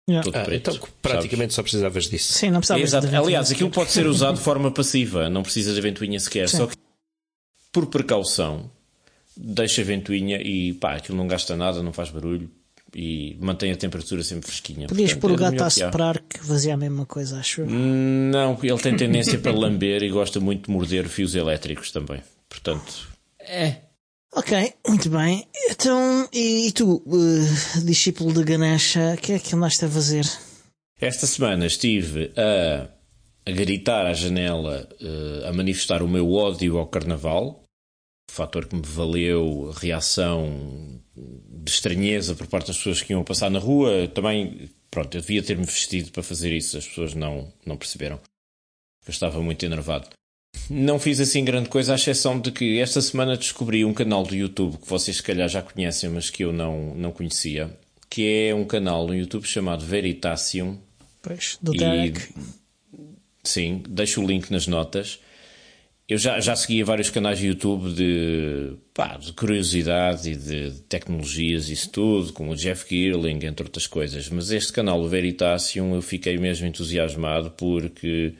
[SPEAKER 1] Yeah.
[SPEAKER 4] Ah,
[SPEAKER 2] preto.
[SPEAKER 4] então praticamente só precisavas disso.
[SPEAKER 1] Sim, não precisava
[SPEAKER 2] É, exato.
[SPEAKER 1] de
[SPEAKER 2] Aliás, aquilo pode ser usado de forma passiva, não precisa de ventoinha sequer.
[SPEAKER 1] Sim.
[SPEAKER 2] Só que, por precaução, deixa a ventoinha e pá, aquilo não gasta nada, não faz barulho e mantém a temperatura sempre fresquinha.
[SPEAKER 1] Podias
[SPEAKER 2] Portanto,
[SPEAKER 1] pôr
[SPEAKER 2] é
[SPEAKER 1] o gato a soprar que fazia a mesma coisa, acho.
[SPEAKER 2] Não, ele tem tendência para lamber e gosta muito de morder fios elétricos também. Portanto, é.
[SPEAKER 1] Ok, muito bem. Então, e, e tu, eh, discípulo de Ganesha, o que é que andaste a fazer?
[SPEAKER 2] Esta semana estive a, a gritar à janela, eh, a manifestar o meu ódio ao carnaval, fator que me valeu reação de estranheza por parte das pessoas que iam passar na rua. Também, pronto, eu devia ter-me vestido para fazer isso, as pessoas não, não perceberam. Eu estava muito enervado. Não fiz assim grande coisa, à exceção de que esta semana descobri um canal do YouTube que vocês se calhar já conhecem, mas que eu não, não conhecia, que é um canal no YouTube chamado Veritasium.
[SPEAKER 1] Pois, do Derek.
[SPEAKER 2] sim, deixo o link nas notas. Eu já, já seguia vários canais de YouTube de, pá, de curiosidade e de, de tecnologias, isso tudo, como o Jeff Geerling, entre outras coisas. Mas este canal, o Veritasium, eu fiquei mesmo entusiasmado porque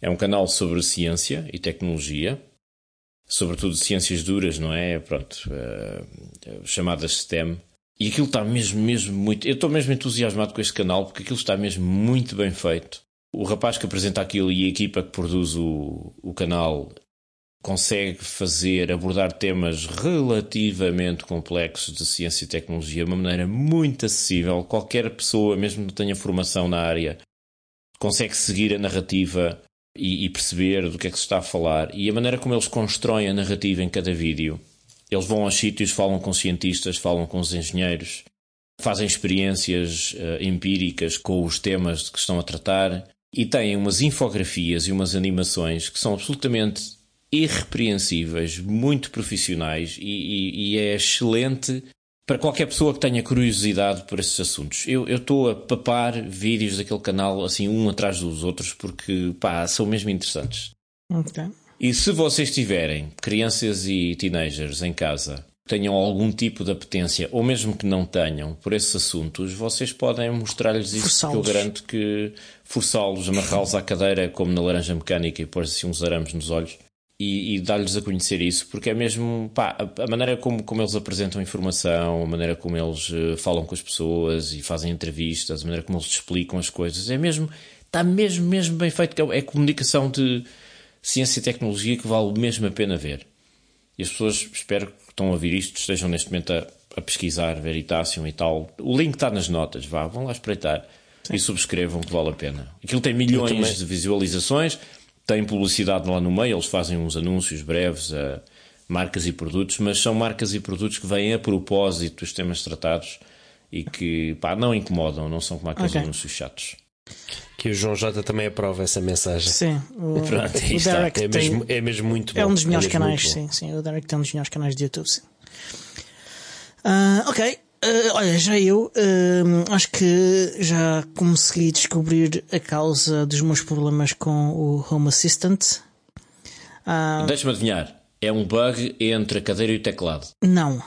[SPEAKER 2] é um canal sobre ciência e tecnologia, sobretudo ciências duras, não é? Pronto, uh, chamadas STEM. E aquilo está mesmo, mesmo muito. Eu estou mesmo entusiasmado com este canal porque aquilo está mesmo muito bem feito. O rapaz que apresenta aquilo e a equipa que produz o, o canal consegue fazer, abordar temas relativamente complexos de ciência e tecnologia de uma maneira muito acessível. Qualquer pessoa, mesmo que não tenha formação na área, consegue seguir a narrativa e, e, perceber do que é que se está a falar e a maneira como eles constroem a narrativa em cada vídeo. Eles vão aos sítios, falam com cientistas, falam com os engenheiros, fazem experiências uh, empíricas com os temas que estão a tratar e têm umas infografias e umas animações que são absolutamente irrepreensíveis, muito profissionais e, e, e é excelente para qualquer pessoa que tenha curiosidade por esses assuntos. Eu estou a papar vídeos daquele canal assim um atrás dos outros porque pá, são mesmo interessantes.
[SPEAKER 1] Okay.
[SPEAKER 2] E se vocês tiverem crianças e teenagers em casa tenham algum tipo de apetência, ou mesmo que não tenham, por esses assuntos, vocês podem mostrar-lhes isso, que eu garanto que forçá-los, amarrá-los à cadeira, como na laranja mecânica, e pôr assim uns arames nos olhos, e, e dar-lhes a conhecer isso, porque é mesmo pá, a, a, maneira como, como eles apresentam informação, a maneira como eles uh, falam com as pessoas e fazem entrevistas, a maneira como eles explicam as coisas, é mesmo, está mesmo, mesmo bem feito. É, é comunicação de ciência e tecnologia que vale mesmo a pena ver. E as pessoas, espero que estão a ouvir isto, estejam neste momento a, a pesquisar Veritasium e tal. O link está nas notas, vá, vão lá espreitar. Sim. E subscrevam que vale a pena. Aquilo tem milhões de visualizações, tem publicidade lá no meio, eles fazem uns anúncios breves a marcas e produtos, mas são marcas e produtos que vêm a propósito dos temas tratados e que pá, não incomodam, não são como aqueles okay. anúncios chatos.
[SPEAKER 4] Que o João J também aprova essa mensagem.
[SPEAKER 1] Sim, o,
[SPEAKER 4] Pronto, o Derek é, mesmo, é mesmo muito bom.
[SPEAKER 1] É um dos melhores
[SPEAKER 4] é
[SPEAKER 1] canais, sim, sim. O Derek tem um dos melhores canais de YouTube, sim. Uh, ok, Uh, olha, já eu uh, acho que já consegui descobrir a causa dos meus problemas com o Home Assistant.
[SPEAKER 2] Uh, Deixa-me adivinhar. É um bug entre a cadeira e o teclado?
[SPEAKER 1] Não.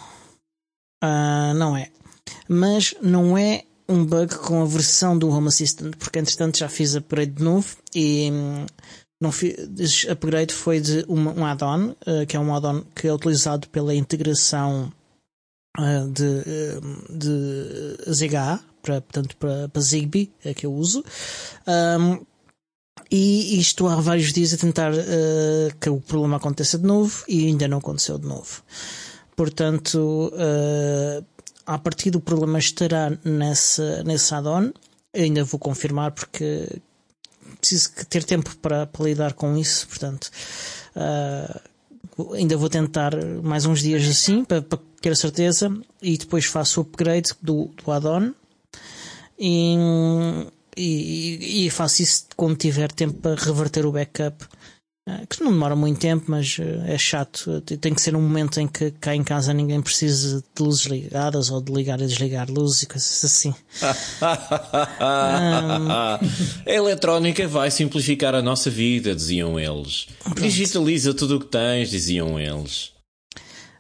[SPEAKER 1] não é. Mas não é um bug com a versão do Home Assistant, porque entretanto já fiz upgrade de novo e um, não fiz, upgrade foi de uma, um add-on, que é um add-on que é utilizado pela integração de, ah, de ZHA, para, portanto para, para Zigbee, é que eu uso. Um, e, e, estou há vários dias a tentar uh, que o problema aconteça de novo e ainda não aconteceu de novo. Portanto, uh, a partir do problema estará nesse, nesse add-on. Ainda vou confirmar porque preciso ter tempo para, para lidar com isso. Portanto, uh, ainda vou tentar mais uns dias assim para, para ter a certeza, e depois faço o upgrade do, do add-on e, e, e, faço isso quando tiver tempo para reverter o backup. Eh, que não demora muito tempo, mas eh, é chato. Tem que ser um momento em que cá em casa ninguém precise de luzes ligadas ou de ligar e desligar luzes e coisas assim.
[SPEAKER 2] A eletrónica vai simplificar a nossa vida, diziam eles. Pronto. Digitaliza tudo o que tens, diziam eles.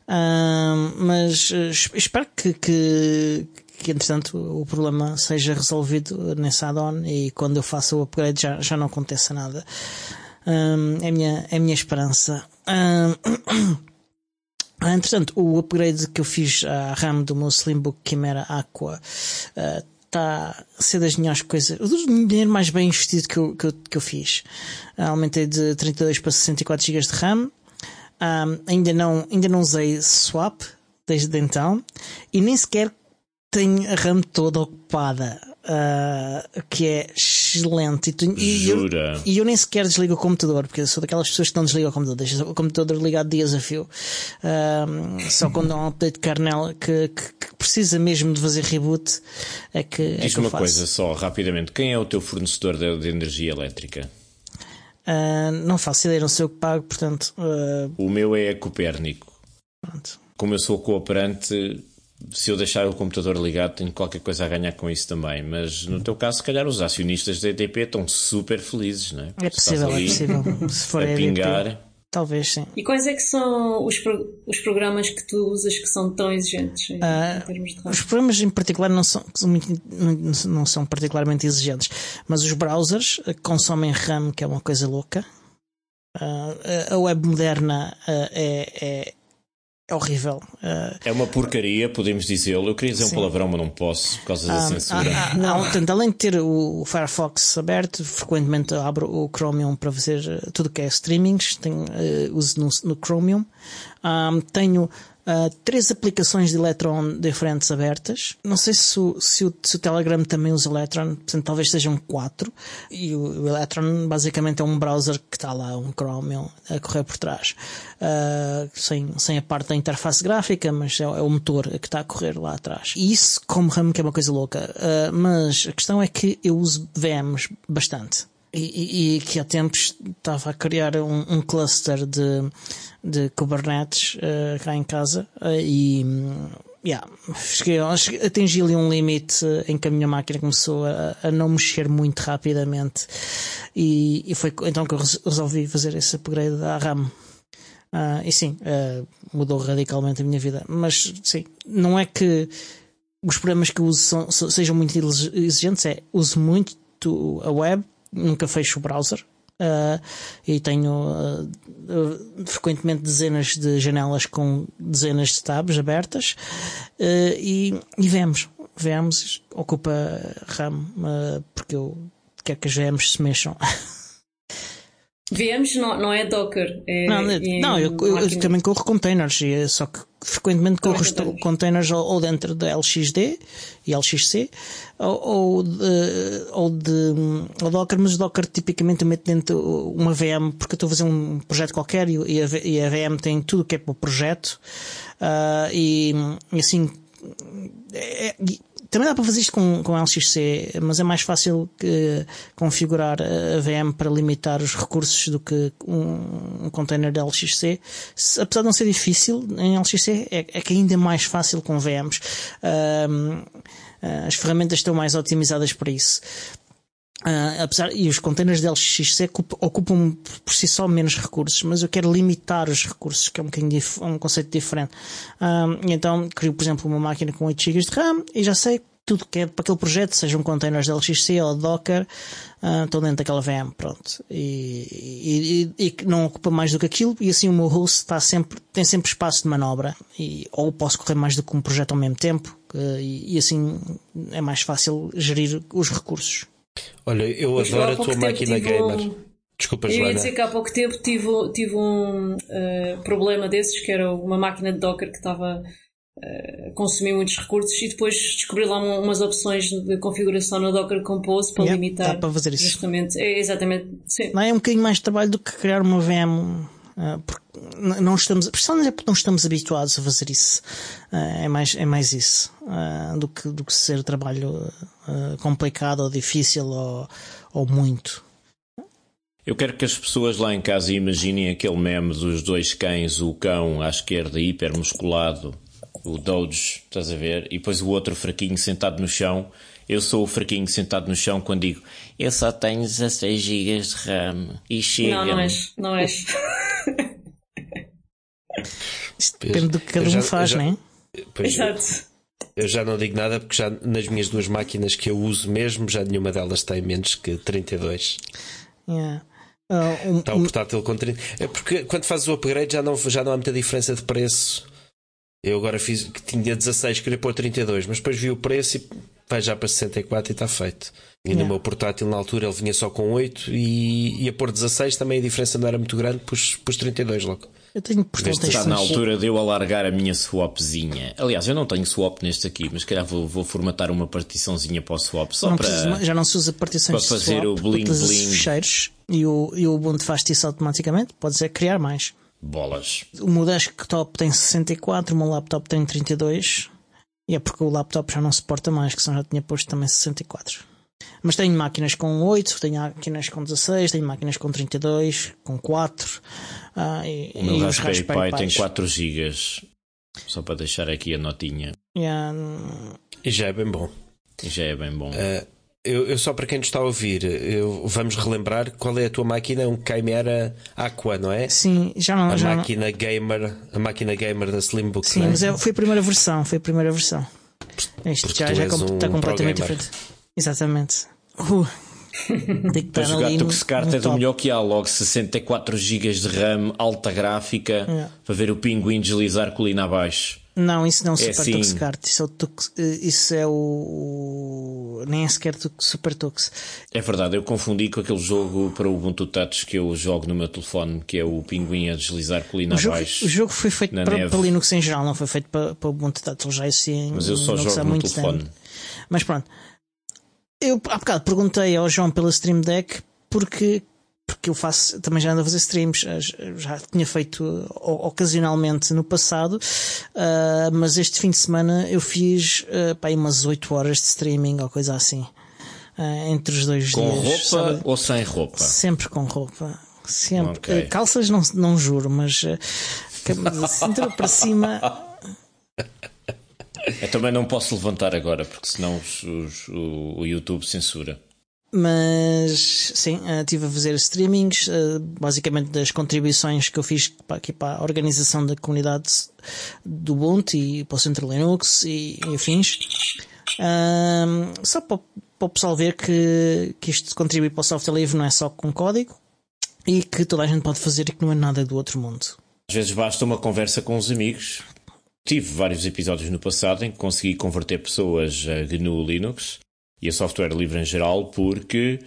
[SPEAKER 1] Uh, mas uh, espero que, que, que, entretanto, o problema seja resolvido nesse add-on e quando eu faça o upgrade já, já não aconteça nada. Uh, é, a minha, é a minha esperança. entretanto, o upgrade que eu fiz à RAM do meu Slimbook Chimera Aqua está a ser das melhores coisas, o dinheiro mais bem investido que eu, que eu, que eu fiz. aumentei de 32 para 64 GB de RAM um, ainda, não, ainda não usei swap desde então e nem sequer tenho a RAM toda ocupada. Uh, que é excelente. E, tu, e, eu, e, eu, nem sequer desligo o computador, porque eu sou daquelas pessoas que não desligam o computador, deixo o computador ligado dias a fio. Uh, só quando há um update de kernel que, que, que, precisa mesmo de fazer reboot é que.
[SPEAKER 2] Diz
[SPEAKER 1] é que
[SPEAKER 2] uma coisa só, rapidamente: quem é o teu fornecedor de, de energia elétrica?
[SPEAKER 1] Uh, não faço ideia, não sei o que pago, portanto.
[SPEAKER 2] O meu é Copérnico.
[SPEAKER 1] Pronto.
[SPEAKER 2] Como eu sou cooperante, se eu deixar o computador ligado, tenho qualquer coisa a ganhar com isso também. Mas no teu caso, se calhar os acionistas da EDP estão super felizes, não é?
[SPEAKER 1] É possível, é possível. Se for
[SPEAKER 2] a, a pingar.
[SPEAKER 1] Talvez sim.
[SPEAKER 3] E quais é que são os, pro, os programas que tu usas que são tão exigentes em, uh, em termos de RAM?
[SPEAKER 1] Os programas em particular não são, não são particularmente exigentes, mas os browsers consomem RAM, que é uma coisa louca. Uh, a web moderna uh, é, é é horrível. Uh,
[SPEAKER 2] é uma porcaria, podemos dizê-lo. Eu queria dizer sim. um palavrão, mas não posso por causa da ah, censura.
[SPEAKER 1] Ah, ah, não, portanto, além de ter o Firefox aberto, frequentemente abro o Chromium para fazer tudo que é streamings, tenho, uh, uso no, no Chromium. Um, tenho uh, três aplicações de Electron diferentes abertas. Não sei se o, se o, se o Telegram também usa Electron, portanto talvez sejam quatro. E o, o Electron basicamente é um browser que está lá, um Chromium, a correr por trás. Uh, sem, sem a parte da interface gráfica, mas é, é, o motor que está a correr lá atrás. E isso como RAM que é uma coisa louca. Uh, mas a questão é que eu uso VMs bastante. E, e, que há tempos estava a criar um, um cluster de, de Kubernetes uh, cá em casa uh, e yeah, cheguei, atingi ali um limite em que a minha máquina começou a, a não mexer muito rapidamente e, e, foi então que eu resolvi fazer esse upgrade à RAM. Uh, e sim, mudou radicalmente a minha vida. Mas sim, não é que os programas que uso são, sejam muito exigentes, é uso muito a web nunca fecho o browser. Uh, e tenho uh, frequentemente dezenas de janelas com dezenas de tabs abertas e, e vemos, vemos, ocupa RAM porque eu quero que as VMs se mexam.
[SPEAKER 3] VMs não, não é Docker. É,
[SPEAKER 1] não, não eu, eu, também corro containers, só que frequentemente corro containers, containers ou, ou, dentro da LXD e LXC ou, ou, de, ou de ou Docker, mas o Docker tipicamente eu meto dentro uma VM porque eu estou a fazer um projeto qualquer e, e, a, e a, VM tem tudo o que é para o projeto uh, e, e assim é, também dá para fazer isto com, com LXC, mas é mais fácil que configurar a VM para limitar os recursos do que um, um container de LXC. Se, apesar de não ser difícil em LXC, é, é que ainda é mais fácil com VMs. Um, as ferramentas estão mais otimizadas para isso. Uh, apesar, e os containers de LXC ocupam por si só menos recursos, mas eu quero limitar os recursos, que é um, um conceito diferente. Uh, então, crio, por exemplo, uma máquina com 8 GB de RAM e já sei tudo que é para aquele projeto, sejam containers de LXC ou Docker, uh, dentro daquela VM, pronto. E, e, e, não ocupa mais do que aquilo, e assim o meu host está sempre, tem sempre espaço de manobra, e, ou posso correr mais do que um projeto ao mesmo tempo, e, e assim é mais fácil gerir os recursos.
[SPEAKER 4] Olha, eu adoro a tua máquina gamer. Um... Desculpa,
[SPEAKER 3] eu
[SPEAKER 4] Joana.
[SPEAKER 3] ia dizer que há pouco tempo tive, tive um uh, problema desses, que era uma máquina de Docker que estava uh, a consumir muitos recursos e depois descobri lá umas opções de configuração no Docker Compose para limitar.
[SPEAKER 1] Dá para fazer isso.
[SPEAKER 3] Justamente. É, exatamente. Sim.
[SPEAKER 1] Não é um bocadinho mais de trabalho do que criar uma VM não estamos, principalmente é porque não estamos habituados a fazer isso. Ah, é mais, é mais isso ah, do que, do que ser trabalho complicado ou difícil ou, ou muito.
[SPEAKER 2] Eu quero que as pessoas lá em casa imaginem aquele meme dos dois cães, o cão à esquerda hipermusculado, o Doge, estás a ver? E depois o outro fraquinho sentado no chão. Eu sou o fraquinho sentado no chão quando digo eu só tenho 16 GB de RAM e chega.
[SPEAKER 3] Não, não és, não és.
[SPEAKER 1] Isto depende do que cada um faz, não é?
[SPEAKER 3] Exato.
[SPEAKER 4] Eu já não digo nada porque já nas minhas duas máquinas que eu uso mesmo, já nenhuma delas tem menos que 32.
[SPEAKER 1] Yeah.
[SPEAKER 4] Uh, um, Está o portátil com 30. É porque quando fazes o upgrade já não, já não há muita diferença de preço. Eu agora fiz que tinha 16, queria pôr 32, mas depois vi o preço e vai já para 64 e está feito. E yeah. no meu portátil na altura ele vinha só com 8 e ia pôr 16, também a diferença não era muito grande, pus, pus 32 logo.
[SPEAKER 1] Eu tenho portanto
[SPEAKER 2] Está na altura de eu alargar a minha swapzinha. Aliás, eu não tenho swap neste aqui, mas calhar vou, vou formatar uma partiçãozinha para o swap só
[SPEAKER 1] não
[SPEAKER 2] para.
[SPEAKER 1] Precisa, já não se usa partições
[SPEAKER 2] para fazer
[SPEAKER 1] swap,
[SPEAKER 2] o bling bling.
[SPEAKER 1] fecheiros e o, e o Ubuntu faz isso automaticamente. Pode ser criar mais.
[SPEAKER 2] Bolas.
[SPEAKER 1] O meu desktop tem 64, o meu laptop tem 32. E é porque o laptop já não suporta mais, que senão já tinha posto também 64. Mas tenho máquinas com 8, tenho máquinas com 16, tenho máquinas com 32, com 4. ah, e,
[SPEAKER 2] O meu
[SPEAKER 1] e
[SPEAKER 2] Raspberry Pi tem
[SPEAKER 1] Pis.
[SPEAKER 2] 4 GB. Só para deixar aqui a notinha.
[SPEAKER 1] Yeah,
[SPEAKER 4] E já é bem bom.
[SPEAKER 2] E já é bem bom.
[SPEAKER 4] Eu, eu só para quem nos está a ouvir, eu- vamos relembrar qual é a tua máquina, um Chimera Aqua, não é?
[SPEAKER 1] sim, já não.
[SPEAKER 4] A
[SPEAKER 1] já não-
[SPEAKER 4] máquina gamer, a máquina gamer da Slimbook.
[SPEAKER 1] Sim,
[SPEAKER 4] não é?
[SPEAKER 1] mas é- foi a primeira versão, foi a primeira versão. Isto
[SPEAKER 4] porque
[SPEAKER 1] já,
[SPEAKER 4] tu
[SPEAKER 1] já
[SPEAKER 4] és
[SPEAKER 1] com-
[SPEAKER 4] um
[SPEAKER 1] está completamente diferente. Exatamente. Uh, tem que
[SPEAKER 2] Para
[SPEAKER 1] estar
[SPEAKER 2] jogar
[SPEAKER 1] ali no,
[SPEAKER 2] Tuxcart
[SPEAKER 1] no
[SPEAKER 2] é do
[SPEAKER 1] top.
[SPEAKER 2] melhor que há, logo 64 GB de RAM, alta gráfica,
[SPEAKER 1] Yeah.
[SPEAKER 2] para ver o pinguim deslizar colina abaixo.
[SPEAKER 1] Não, isso não é o
[SPEAKER 2] É
[SPEAKER 1] Super
[SPEAKER 2] assim.
[SPEAKER 1] Tux Kart. Isso é o, Tux, eh, isso é o, o- Nem é sequer Tux- Super Tux.
[SPEAKER 2] É verdade, eu confundi com aquele jogo para o Ubuntu Touch que eu jogo no meu telefone, que é o pinguim a deslizar colina
[SPEAKER 1] O jogo,
[SPEAKER 2] abaixo.
[SPEAKER 1] o jogo foi feito para,
[SPEAKER 2] neve.
[SPEAKER 1] para Linux em geral, não foi feito para, para o Ubuntu Touch. Já existia em
[SPEAKER 2] Mas eu só
[SPEAKER 1] Linux
[SPEAKER 2] jogo no
[SPEAKER 1] muito
[SPEAKER 2] telefone.
[SPEAKER 1] tempo. Mas pronto. Eu há bocado perguntei ao João pela Stream Deck porque, porque eu faço, também já ando a fazer streams, já- tinha feito ocasionalmente no passado, ah, mas este fim de semana eu fiz ah, pá, umas 8 horas de streaming ou coisa assim. ah, entre os dois
[SPEAKER 2] Com
[SPEAKER 1] dias.
[SPEAKER 2] roupa
[SPEAKER 1] sábado-
[SPEAKER 2] ou sem roupa?
[SPEAKER 1] Sempre com roupa. Sempre.
[SPEAKER 2] Ok.
[SPEAKER 1] Eh, Calças não, não juro, mas cintura para cima.
[SPEAKER 2] Eu também não posso levantar agora, porque senão os- os- o, o YouTube censura.
[SPEAKER 1] Mas sim, eh, estive a fazer streamings, eh, basicamente das contribuições que eu fiz para, aqui para a organização da comunidade do Ubuntu e para o Centro Linux e, e afins. Ahm, só para, para o pessoal ver que, que isto contribui para o software livre não é só com código e que toda a gente pode fazer e que não é nada do outro mundo.
[SPEAKER 2] Às vezes basta uma conversa com os amigos. Tive vários episódios no passado em que consegui converter pessoas a GNU Linux e a software livre em geral porque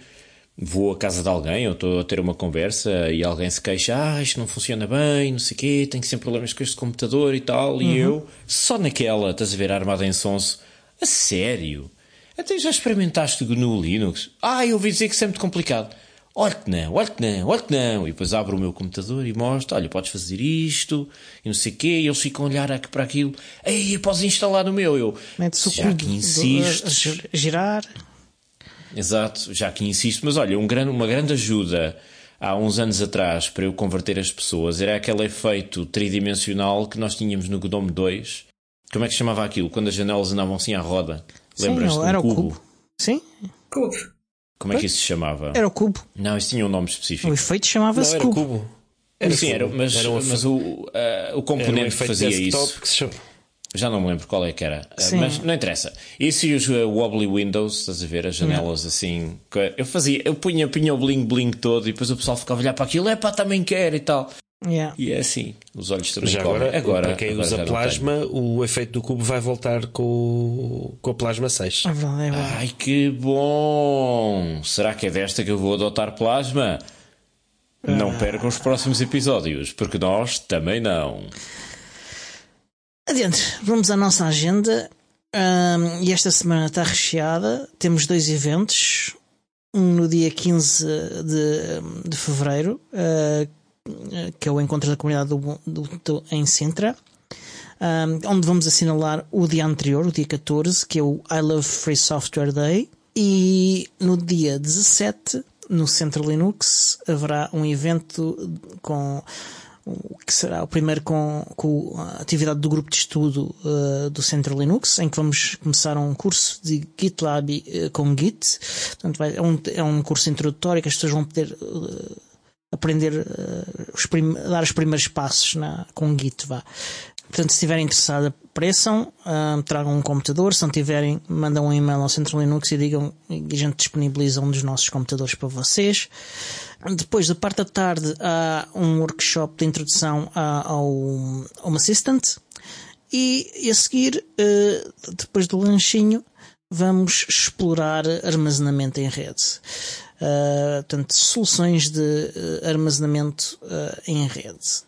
[SPEAKER 2] vou à casa de alguém ou estou a ter uma conversa e alguém se queixa, ah, isto não funciona bem, não sei o quê, tenho sempre problemas com este computador e tal, e eu, só naquela, estás a ver, armada em sonso, a sério? Até já experimentaste GNU Linux? Ah, eu ouvi dizer que isso é muito complicado. Olha que não, olha que não, olha que não. E depois abro o meu computador e mostro, olha, podes fazer isto, e não sei o quê, e eles ficam a olhar aqui para aquilo. Ei, podes instalar no meu. Eu, já
[SPEAKER 1] cubo
[SPEAKER 2] que insistes,
[SPEAKER 1] a girar.
[SPEAKER 2] Exato, já que insisto, mas olha, um grande, uma grande ajuda há uns anos atrás para eu converter as pessoas era aquele efeito tridimensional que nós tínhamos no GNOME 2. Como é que se chamava aquilo? Quando as janelas andavam assim à roda.
[SPEAKER 1] Sim,
[SPEAKER 2] Lembras-te
[SPEAKER 1] era
[SPEAKER 2] do
[SPEAKER 1] o
[SPEAKER 2] cubo?
[SPEAKER 1] cubo. Sim,
[SPEAKER 3] Cubo.
[SPEAKER 2] Como é que isso se chamava?
[SPEAKER 1] era o cubo.
[SPEAKER 2] Não, isso tinha um nome específico.
[SPEAKER 1] O efeito
[SPEAKER 4] Não,
[SPEAKER 1] chamava-se
[SPEAKER 4] era
[SPEAKER 1] cubo.
[SPEAKER 4] cubo. Era
[SPEAKER 2] Sim,
[SPEAKER 4] cubo.
[SPEAKER 2] era, mas,
[SPEAKER 4] Era um
[SPEAKER 2] mas o, ah, o
[SPEAKER 4] era um
[SPEAKER 2] componente que fazia isso.
[SPEAKER 4] que se chama.
[SPEAKER 2] Já não me lembro qual é que era. Ah,
[SPEAKER 1] Sim.
[SPEAKER 2] Mas não interessa. Isso e os ah, wobbly windows, estás a ver? As janelas assim. que Eu fazia, eu punha, punha o bling bling todo e depois o pessoal ficava a olhar para aquilo, é pá, também quero e tal.
[SPEAKER 1] Yeah.
[SPEAKER 2] E é assim, os olhos também
[SPEAKER 4] Já agora,
[SPEAKER 2] agora
[SPEAKER 4] para quem
[SPEAKER 2] agora
[SPEAKER 4] usa plasma, o efeito do cubo vai voltar com, com a plasma 6.
[SPEAKER 1] É é.
[SPEAKER 2] Ai que bom! Será que é desta que eu vou adotar plasma? Não percam os próximos episódios, porque nós também não.
[SPEAKER 1] Adiante, vamos à nossa agenda. Ahm, e esta semana está recheada. Temos dois eventos. Um no dia 15 de, de fevereiro, ah, que é o encontro da comunidade do, do, do- em Sintra. Ahm, onde vamos assinalar o dia anterior, o dia 14, que é o I Love Free Software Day. E no dia 17, no Centro Linux, haverá um evento com o que será o primeiro com, com a atividade do grupo de estudo eh, do Centro Linux, em que vamos começar um curso de GitLab eh, com Git. Portanto, vai- é, um, é um curso introdutório que as pessoas vão poder eh, aprender a dar os primeiros passos na, com Git. Vá. Portanto, se estiverem interessados, apareçam, ah, tragam um computador. Se não tiverem, mandam um e-mail ao Centro Linux e digam e a gente disponibiliza um dos nossos computadores para vocês. Depois, da parte da tarde, há um workshop de introdução a- ao Home Assistant. E, a seguir, eh, depois do lanchinho, vamos explorar armazenamento em rede. Ah, portanto, soluções de eh, armazenamento ah, em rede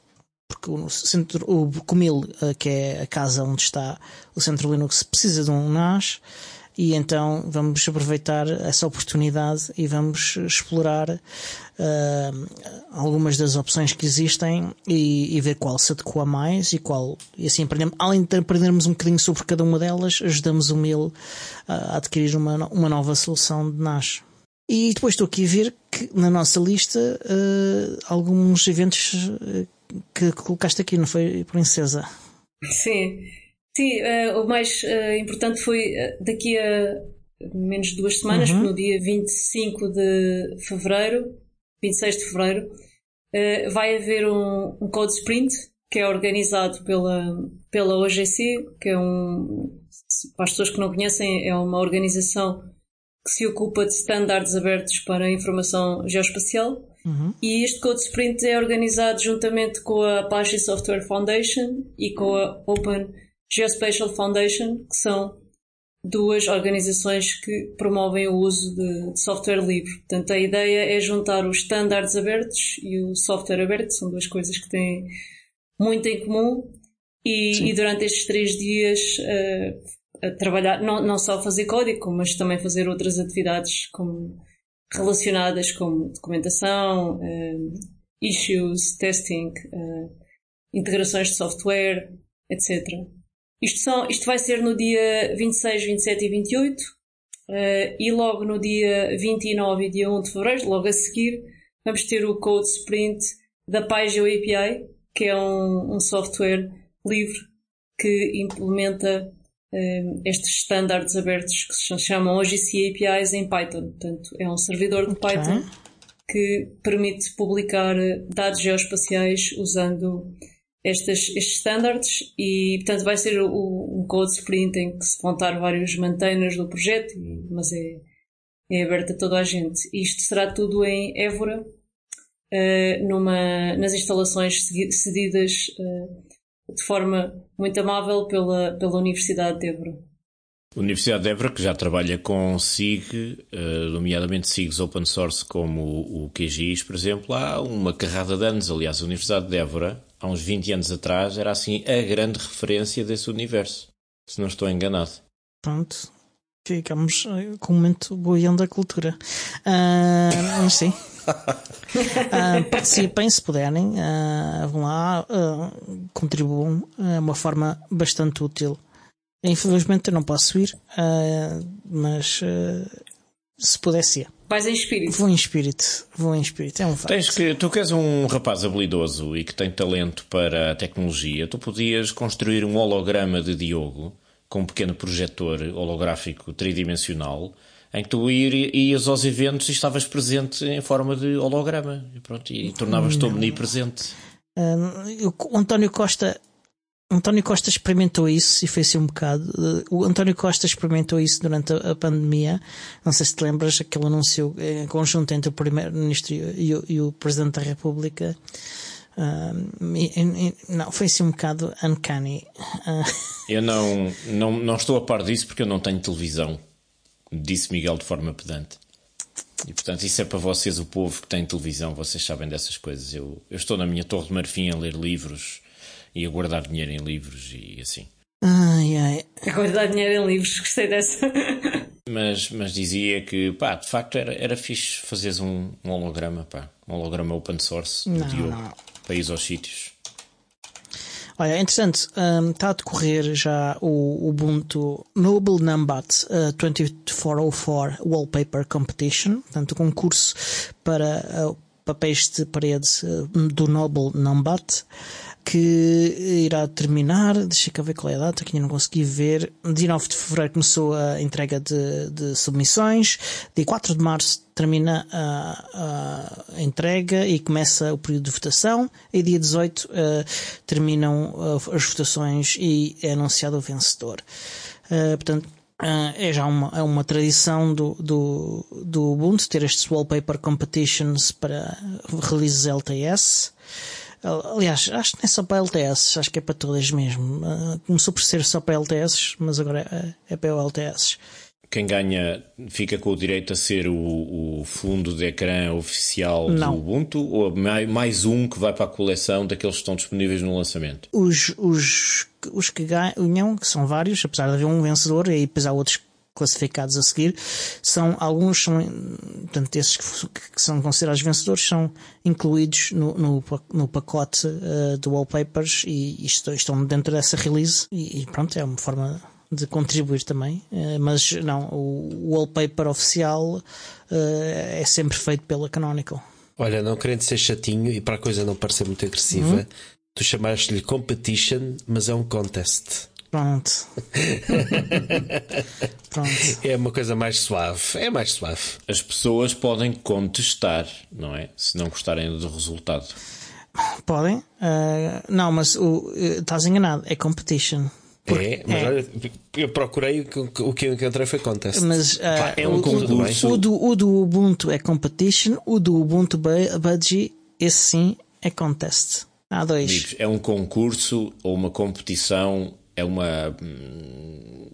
[SPEAKER 1] porque o centro, o Comil, eh, que é a casa onde está o centro Linux, precisa de um NAS e então vamos aproveitar essa oportunidade e vamos explorar uh, algumas das opções que existem e, e, ver qual se adequa mais e qual, e assim aprendemos, além de aprendermos um bocadinho sobre cada uma delas, ajudamos o Mil a adquirir uma, uma nova solução de NAS. E depois estou aqui a ver que na nossa lista uh, alguns eventos que colocaste aqui, não foi, Princesa?
[SPEAKER 3] Sim. Sim, uh, o mais uh, importante foi daqui a menos de duas semanas, uhum. no dia 25 de fevereiro, 26 de fevereiro, vai haver um, um Code Sprint que é organizado pela, pela OGC, que é um, para as pessoas que não conhecem, é uma organização que se ocupa de standards abertos para a informação geoespacial. Uhum. E este Code Sprint é organizado juntamente com a Apache Software Foundation e com a Open Geospatial Foundation, que são duas organizações que promovem o uso de software livre. Portanto, a ideia é juntar os standards abertos e o software aberto, são duas coisas que têm muito em comum. E, e durante estes três dias uh, trabalhar, não, não só fazer código, mas também fazer outras atividades como, relacionadas com documentação, uh, issues, testing, uh, integrações de software, etc. Isto, são, isto vai ser no dia 26, 27 e 28 uh, e logo no dia 29 e dia 1 de fevereiro, logo a seguir, vamos ter o Code Sprint da Pageo API, que é um, um software livre que implementa estes standards abertos que se chamam OGC APIs em Python. Portanto, é um servidor de okay. Python que permite publicar dados geoespaciais usando estas, estes standards e, portanto, vai ser o, um code sprint em que se vão estar vários maintainers do projeto, mas é, é aberto a toda a gente. Isto será tudo em Évora, uh, numa, nas instalações cedidas uh, de forma muito amável pela, pela Universidade de Évora.
[SPEAKER 2] Universidade de Évora, que já trabalha com SIG, uh, nomeadamente SIGs open source como o, o QGIS, por exemplo, há uma carrada de anos. Aliás, a Universidade de Évora há uns 20 anos atrás, era assim a grande referência desse universo, se não estou enganado.
[SPEAKER 1] Pronto, ficamos eh, com um momento boiando da cultura. Uh, sim. Uh, participem se puderem, uh, vão lá, uh, contribuam, é uma forma bastante útil. Infelizmente eu não posso ir, mas se pudesse ir.
[SPEAKER 3] Vais em espírito.
[SPEAKER 1] Vou em espírito. Vou em espírito. É um facto.
[SPEAKER 2] Tens que, tu que és um rapaz habilidoso e que tem talento para a tecnologia, tu podias construir um holograma de Diogo com um pequeno projetor holográfico tridimensional em que tu ias aos eventos e estavas presente em forma de holograma e, pronto, e tornavas-te omnipresente.
[SPEAKER 1] Uh, o António Costa António Costa experimentou isso e fez-se um bocado. O António Costa experimentou isso durante a, pandemia. Não sei se te lembras, aquele anúncio em conjunto entre o Primeiro-Ministro e, e, e, o Presidente da República. Uh, e, e, não, foi-se um bocado uncanny.
[SPEAKER 2] Eu não, não, não estou a par disso porque eu não tenho televisão, disse Miguel de forma pedante. E portanto, isso é para vocês, o povo que tem televisão, vocês sabem dessas coisas. Eu, eu estou na minha Torre de Marfim a ler livros e a guardar dinheiro em livros e assim.
[SPEAKER 1] Ai, ai.
[SPEAKER 3] A guardar dinheiro em livros, gostei dessa.
[SPEAKER 2] mas, mas dizia que, pá, de facto era, era fixe fazeres um, um holograma, pá. Um holograma open source do não, Diogo não. para ir aos sítios.
[SPEAKER 1] Olha, é interessante, um, está a decorrer já o Ubuntu Noble Numbat uh, 2404 Wallpaper Competition, portanto, o concurso para uh, papéis de parede uh, do Noble Numbat que irá terminar, deixa eu ver qual é a data, que ainda não consegui ver. Dia 9 de fevereiro começou a entrega de, de submissões, dia 4 de março termina a, a, entrega e começa o período de votação, e dia 18 uh, terminam uh, as votações e é anunciado o vencedor. Uh, portanto, Uh, é já uma, é uma tradição do, do, do Ubuntu ter estes wallpaper competitions para releases LTS. Aliás, acho que não é só para LTS, acho que é para todas mesmo. Ah, começou por ser só para LTS, mas agora é, é para LTS.
[SPEAKER 2] Quem ganha fica com o direito a ser o, o fundo de ecrã oficial não. do Ubuntu ou mais um que vai para a coleção daqueles que estão disponíveis no lançamento?
[SPEAKER 1] Os, os, os que ganham, que são vários, apesar de haver um vencedor, e depois há outros classificados a seguir, são alguns são, portanto, esses que, que são considerados vencedores são incluídos no, no, no pacote uh, de wallpapers e, e estão dentro dessa release e, e, pronto, é uma forma de contribuir também, uh, mas não, o wallpaper oficial uh, é sempre feito pela Canonical.
[SPEAKER 4] Olha, não querendo ser chatinho e para a coisa não parecer muito agressiva, uhum. tu chamaste-lhe competition, mas é um contest.
[SPEAKER 1] Pronto.
[SPEAKER 4] Pronto. É uma coisa mais suave. É mais suave.
[SPEAKER 2] As pessoas podem contestar, não é? Se não gostarem do resultado.
[SPEAKER 1] Podem. Uh, não, mas o, uh, estás enganado. É competition.
[SPEAKER 4] Porque, é, mas é. olha, eu procurei o que eu encontrei foi contest.
[SPEAKER 1] Mas uh, é um o, concurso. O do, o do Ubuntu é competition, o do Ubuntu Budgie, esse sim é contest. Há dois. Amigos,
[SPEAKER 2] é um concurso ou uma competição é uma. Hum,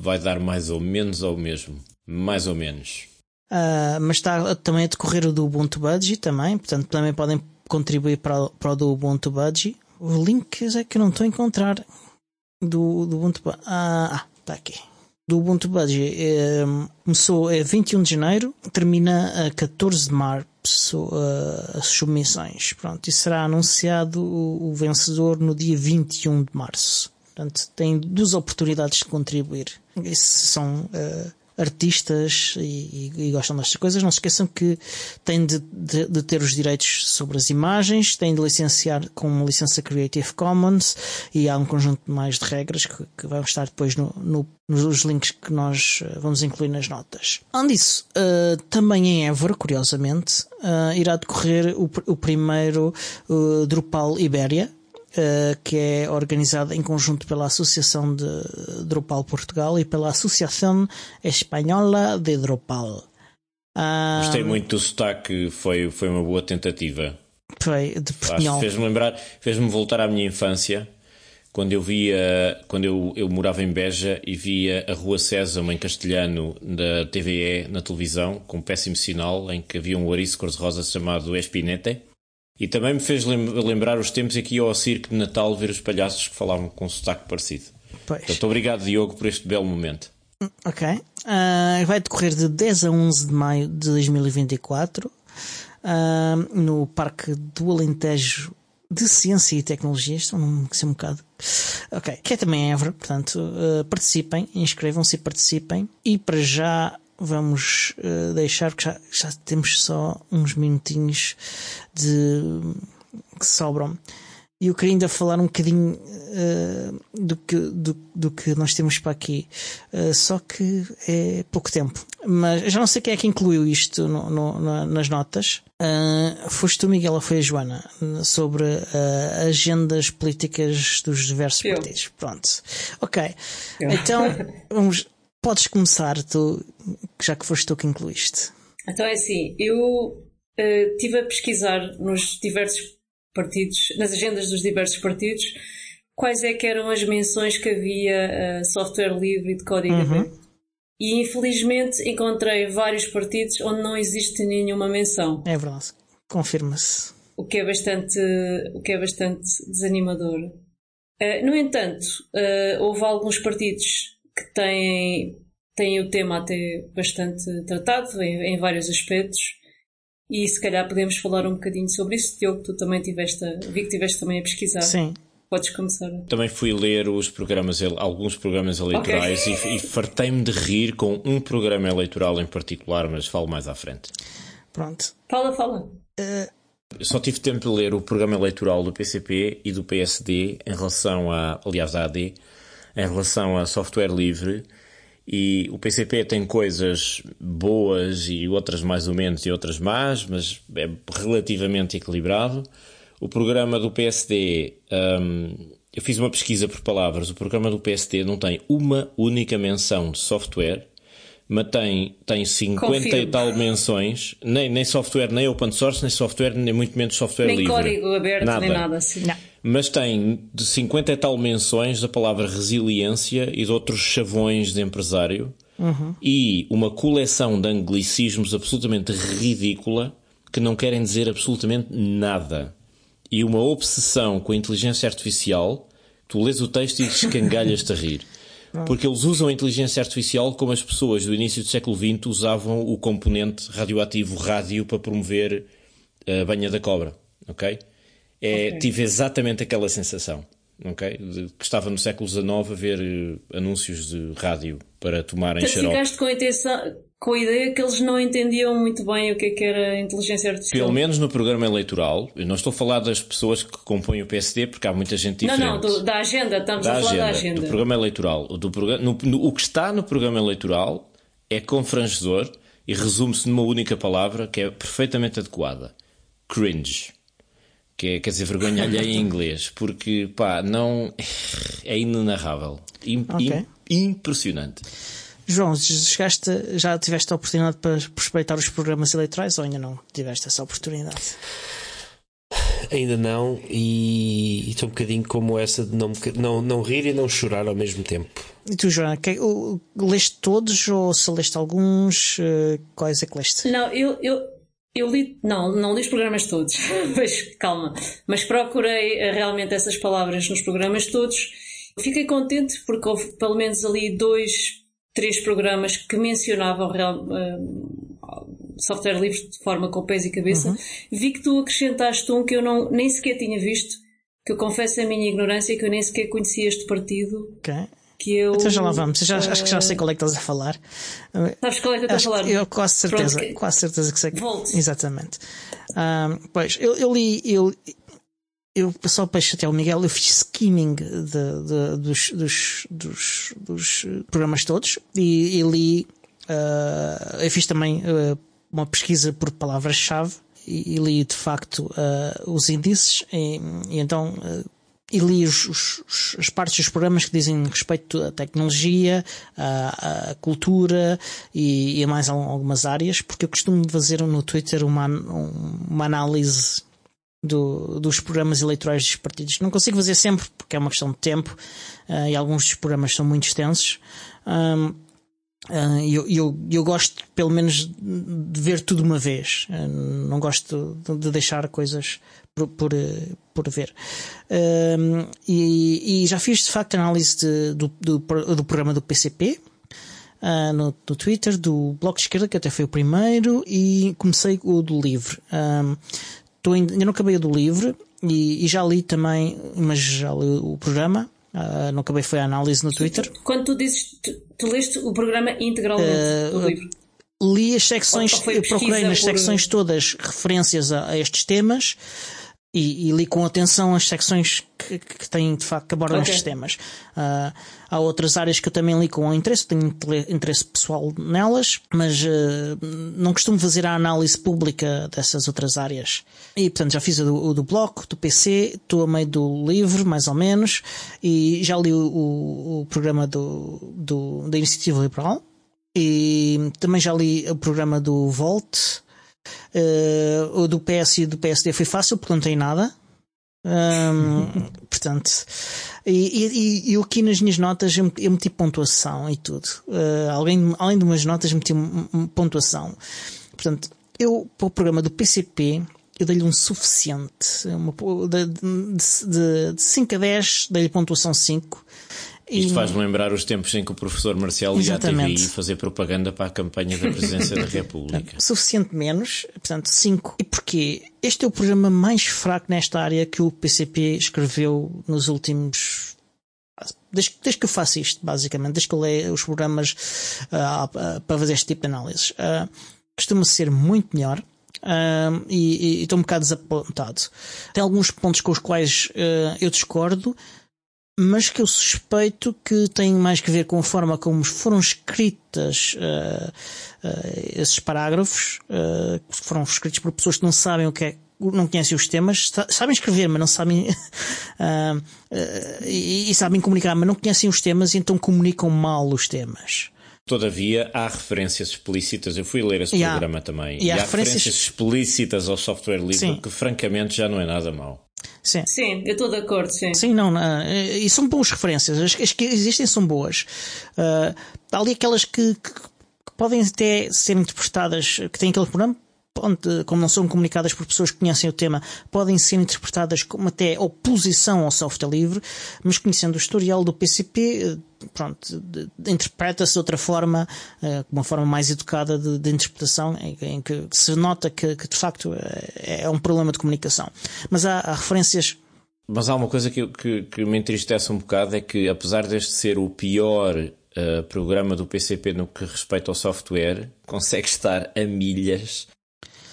[SPEAKER 2] vai dar mais ou menos ao mesmo. Mais ou menos.
[SPEAKER 1] Uh, mas está também a decorrer o do Ubuntu Budgie também, portanto também podem contribuir para, para o do Ubuntu Budgie. O link é que eu não estou a encontrar do, do Ubuntu Budgie. Ah, está aqui. Do Ubuntu Budgie é, começou é 21 de janeiro, termina a 14 de março uh, as submissões. Pronto, e será anunciado o vencedor no dia 21 de março. Portanto, têm duas oportunidades de contribuir. Esses são uh, artistas e, e, e, gostam destas coisas. Não se esqueçam que têm de, de, de, ter os direitos sobre as imagens, têm de licenciar com uma licença Creative Commons e há um conjunto mais de regras que, que vão estar depois no, no, nos links que nós eh, vamos incluir nas notas. Além disso, uh, também em Évora, curiosamente, uh, irá decorrer o, o primeiro Drupal Ibéria, uh, que é organizada em conjunto pela Associação de Drupal Portugal e pela Associação Espanhola de Drupal.
[SPEAKER 2] Uh, Gostei muito do sotaque, foi, foi uma boa tentativa.
[SPEAKER 1] Foi, de Portugal.
[SPEAKER 2] Fez-me lembrar, fez-me voltar à minha infância quando eu via, quando eu, eu morava em Beja e via a Rua César em castelhano da TVE na televisão, com um péssimo sinal, em que havia um ouriço cor-de-rosa chamado Espinete. E também me fez lembrar os tempos em que ia ao circo de Natal ver os palhaços que falavam com um sotaque parecido. Pois. Portanto, obrigado, Diogo, por este belo momento.
[SPEAKER 1] Ok. Uh, vai decorrer de 10 a 11 de maio de 2024 uh, ah, no Parque do Alentejo de Ciência e Tecnologia. Isto é um um bocado. Ok. Que é também Évora, portanto, uh, participem, inscrevam-se e participem. E para já vamos uh, deixar, porque já, já temos só uns minutinhos de, que sobram. E eu queria ainda falar um bocadinho uh, do, que, do, do, que nós temos para aqui. Uh, só que é pouco tempo. Mas já não sei quem é que incluiu isto no, no, nas notas. Uh, foste tu, Miguel, ou foi a Joana? Sobre agendas políticas dos diversos eu. partidos. Pronto. Ok. Eu. Então, vamos, podes começar, tu, já que foste tu que incluíste.
[SPEAKER 3] Então é assim, eu uh, estive a pesquisar nos diversos partidos, nas agendas dos diversos partidos, quais é que eram as menções que havia uh, software livre e de código uhum. aberto. E infelizmente encontrei vários partidos onde não existe nenhuma menção.
[SPEAKER 1] É verdade, confirma-se.
[SPEAKER 3] O que é bastante, o que é bastante desanimador. Uh, no entanto, uh, houve alguns partidos que tem, tem o tema até bastante tratado em, em, vários aspectos e se calhar podemos falar um bocadinho sobre isso. Diogo, tu também tiveste, vi que tiveste também a pesquisar.
[SPEAKER 1] Sim.
[SPEAKER 3] Podes começar.
[SPEAKER 2] Também fui ler os programas, alguns programas eleitorais okay. e, e fartei-me de rir com um programa eleitoral em particular, mas falo mais à frente.
[SPEAKER 1] Pronto.
[SPEAKER 3] Fala, fala.
[SPEAKER 2] Uh... Só tive tempo de ler o programa eleitoral do PCP e do PSD em relação a, aliás, à AD, em relação a software livre e o PCP tem coisas boas e outras mais ou menos e outras más, mas é relativamente equilibrado. O programa do PSD, um, eu fiz uma pesquisa por palavras, o programa do PSD não tem uma única menção de software, mas tem, tem 50 Confirmo. e tal menções, nem, nem software, nem open source, nem software, nem muito menos software
[SPEAKER 3] nem
[SPEAKER 2] livre.
[SPEAKER 3] Nem código aberto, nada. nem nada assim. Não
[SPEAKER 2] mas tem de 50 e tal menções da palavra resiliência e de outros chavões de empresário uhum. e uma coleção de anglicismos absolutamente ridícula que não querem dizer absolutamente nada. E uma obsessão com a inteligência artificial, tu lês o texto e escangalhas-te a rir. Porque eles usam a inteligência artificial como as pessoas do início do século XX usavam o componente radioativo rádio para promover a banha da cobra, ok? É, okay. Tive exatamente aquela sensação, ok? De, que estava no século XIX a ver uh, anúncios de rádio para tomarem
[SPEAKER 3] então, xarope. Ficaste com a intenção, com a ideia que eles não entendiam muito bem o que, é que era a inteligência artificial.
[SPEAKER 2] Pelo menos no programa eleitoral, eu não estou a falar das pessoas que compõem o PSD, porque há muita gente diferente.
[SPEAKER 3] Não, não, do, da agenda, estamos da a falar agenda, da agenda.
[SPEAKER 2] Do programa eleitoral. Do programa, no, no, o que está no programa eleitoral é confrangedor e resume-se numa única palavra que é perfeitamente adequada: cringe. Que é, quer dizer, vergonha alheia em inglês, porque pá, não. é inenarrável. okay. impressionante.
[SPEAKER 1] João, chegaste, já tiveste a oportunidade para respeitar os programas eleitorais ou ainda não tiveste essa oportunidade?
[SPEAKER 4] Ainda não, e estou um bocadinho como essa de não, não, não rir e não chorar ao mesmo tempo.
[SPEAKER 1] E tu, Joana, que, leste todos ou se leste alguns? Eh, quais é que leste?
[SPEAKER 3] Não, eu, eu, eu li, não, não li os programas todos, mas calma, mas procurei eh, realmente essas palavras nos programas todos. Fiquei contente porque houve pelo menos ali dois três programas que mencionavam real, uh, software livre de forma com pés e cabeça. Uhum. Vi que tu acrescentaste um que eu não, nem sequer tinha visto, que eu confesso a minha ignorância, que eu nem sequer conhecia este partido.
[SPEAKER 1] Ok. Que eu, então já lá vamos, já, uh, acho que já sei qual é que estás a falar.
[SPEAKER 3] Sabes qual é que eu estou a falar?
[SPEAKER 1] Eu quase certeza, Pronto, quase certeza que sei.
[SPEAKER 3] Volte.
[SPEAKER 1] Exatamente. Um, pois, eu, eu li, eu, eu só para chatear o Miguel, eu fiz skimming de, de, dos, dos, dos, dos, programas todos e, e li. Uh, eu fiz também uh, uma pesquisa por palavras-chave e, e, li de facto uh, os índices e, e então e li os, os, as partes dos programas que dizem respeito à tecnologia, à, à cultura e, e, a mais algumas áreas, porque eu costumo fazer no Twitter uma, uma análise do, dos programas eleitorais dos partidos. Não consigo fazer sempre porque é uma questão de tempo uh, e alguns dos programas são muito extensos. Um, uh, eu, eu, eu gosto, pelo menos, de ver tudo uma vez. Uh, não gosto de, de, deixar coisas por, por, por ver. E, e, já fiz, de facto, análise de, do, do, do programa do PCP. No, no, Twitter, do Bloco de Esquerda, que até foi o primeiro, e comecei o do Livre. Ainda, não acabei do livro e, e, já li também, mas já li o programa. Uh, não acabei, foi a análise no Twitter.
[SPEAKER 3] Quando tu dizes, tu, tu leste o programa integralmente uh, do livro?
[SPEAKER 1] Li as secções, procurei nas por... secções todas referências a, a estes temas e, e, li com atenção as secções que, que têm de facto que abordam okay. estes temas. Uh, há outras áreas que eu também li com interesse, tenho interesse pessoal nelas, mas uh, não costumo fazer a análise pública dessas outras áreas. E portanto já fiz o do, do bloco, do PC, estou a meio do livro, mais ou menos, e já li o, o, o programa do, do, da Iniciativa Liberal. E também já li o programa do Volt, Uh, o do PS e do PSD foi fácil porque não tem nada. Um, portanto, e, e, e, eu aqui nas minhas notas eu, eu meti pontuação e tudo. Uh, além, além de umas notas, meti pontuação. Portanto, eu para o programa do PCP eu dei-lhe um suficiente. Uma, de, de 5 a 10, dei-lhe pontuação 5.
[SPEAKER 2] Isto faz-me lembrar os tempos em que o professor Marcelo ia à TVI fazer propaganda para a campanha da presidência da República.
[SPEAKER 1] Suficiente menos, portanto, 5. E porquê? Este é o programa mais fraco nesta área que o PCP escreveu nos últimos. Desde, desde que eu faço isto, basicamente, desde que eu leio os programas uh, uh, para fazer este tipo de análises. Uh, costuma ser muito melhor. Uh, e, estou um bocado desapontado. Tem alguns pontos com os quais eu discordo, mas que eu suspeito que tem mais que ver com a forma como foram escritas uh, uh, esses parágrafos, uh, que foram escritos por pessoas que não sabem o que é, não conhecem os temas, sabem escrever, mas não sabem e, e, sabem comunicar, mas não conhecem os temas e então comunicam mal os temas.
[SPEAKER 2] Todavia, há referências explícitas. Eu fui ler esse e programa há, também. E, há, há referências... referências... explícitas ao software livre Sim. que, francamente, já não é nada mau.
[SPEAKER 3] Sim. sim, eu estou de acordo, sim.
[SPEAKER 1] Sim, não, não e são boas referências. As, as, que existem são boas. Uh, há ali aquelas que, que, que, podem até ser interpretadas, que têm aquele programa, como não são comunicadas por pessoas que conhecem o tema, podem ser interpretadas como até oposição ao software livre, mas conhecendo o historial do PCP, eh, pronto, interpreta-se de outra forma, uh, uma forma mais educada de, de interpretação, em, que se nota que, que de facto é, é, um problema de comunicação. Mas há, há referências
[SPEAKER 2] mas há uma coisa que, que, que, me entristece um bocado: é que, apesar deste ser o pior uh, programa do PCP no que respeita ao software, consegue estar a milhas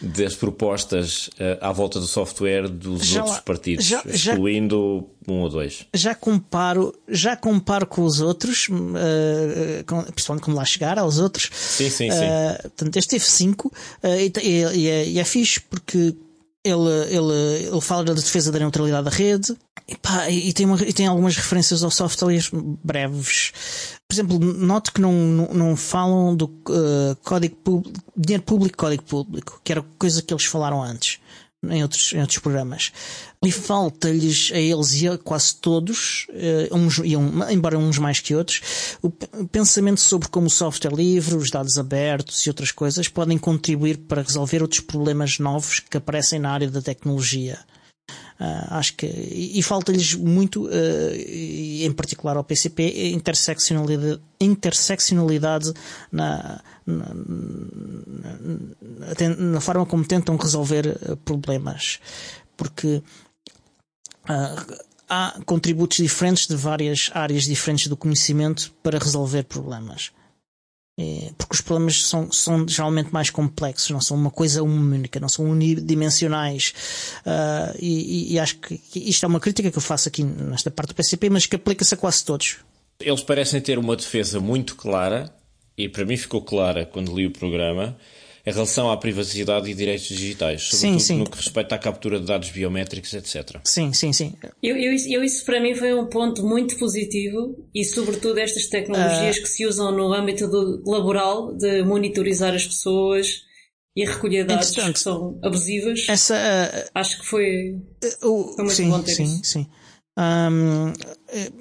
[SPEAKER 2] das propostas uh, à volta do software dos já outros partidos, já, excluindo já, um ou dois.
[SPEAKER 1] Já comparo, já comparo com os outros, uh, com, principalmente como lá chegar aos outros.
[SPEAKER 2] Sim, sim, sim. Uh,
[SPEAKER 1] portanto, este teve 5 e, e, é, e é fixe porque ele, ele, ele fala da defesa da neutralidade da rede e, pá, e, tem, uma, e tem algumas referências ao software breves. Por exemplo, note que não, não, não falam do uh, código público, dinheiro público, código público, que era coisa que eles falaram antes em outros, em outros programas. E falta-lhes a eles e a quase todos, uh, uns, e um, embora uns mais que outros, o pensamento sobre como o software livre, os dados abertos e outras coisas podem contribuir para resolver outros problemas novos que aparecem na área da tecnologia. Uh, acho que e, e falta-lhes muito, uh, em particular ao PCP, interseccionalidade, interseccionalidade na, na, na, na, forma como tentam resolver uh, problemas, porque há contributos diferentes de várias áreas diferentes do conhecimento para resolver problemas. É, porque os problemas são, são geralmente mais complexos, não são uma coisa única, não são unidimensionais. Uh, e, e, acho que isto é uma crítica que eu faço aqui nesta parte do PCP, mas que aplica-se a quase todos.
[SPEAKER 2] Eles parecem ter uma defesa muito clara, e para mim ficou clara quando li o programa, em relação à privacidade e direitos digitais, sobretudo sim, sim. no que respeita à captura de dados biométricos, etc.
[SPEAKER 1] Sim, sim, sim.
[SPEAKER 3] Eu, eu, eu, isso para mim foi um ponto muito positivo e sobretudo estas tecnologias uh... que se usam no âmbito do, laboral de monitorizar as pessoas e recolher dados que são abusivas.
[SPEAKER 1] Essa, uh...
[SPEAKER 3] Acho que foi, uh, foi muito
[SPEAKER 1] sim,
[SPEAKER 3] bom ter
[SPEAKER 1] sim,
[SPEAKER 3] isso.
[SPEAKER 1] Sim. Um,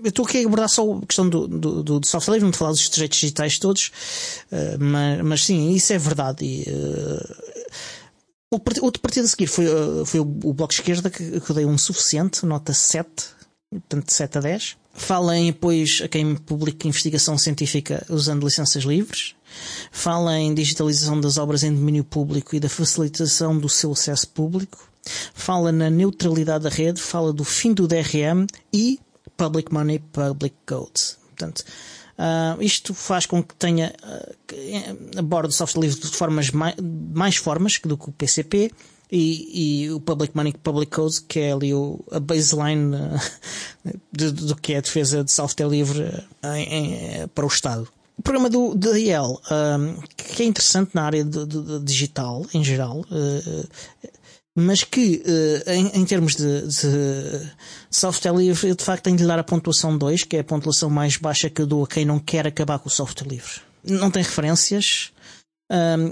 [SPEAKER 1] eu estou aqui a abordar só a questão do, do, do software livre, não falar dos direitos digitais todos, uh, mas, mas sim, isso é verdade. E, uh, outro partido a seguir foi, uh, foi o, o Bloco de Esquerda, que, que eu dei um suficiente, nota 7, portanto 7 a 10. Fala em apoios a quem publica investigação científica usando licenças livres. Fala em digitalização das obras em domínio público e da facilitação do seu acesso público fala na neutralidade da rede, fala do fim do DRM e Public Money, Public Code. Portanto, uh, isto faz com que tenha uh, aborde software livre de formas mais, mais formas do que o PCP e, e, o Public Money Public Code, que é ali o, a baseline uh, do que é a defesa de software livre uh, em, para o Estado. O programa do DL, que é interessante na área de digital em geral, uh, mas que uh, em, em, termos de, de, software livre eu de facto tenho de lhe dar a pontuação 2, que é a pontuação mais baixa que eu dou a quem não quer acabar com o software livre. Não tem referências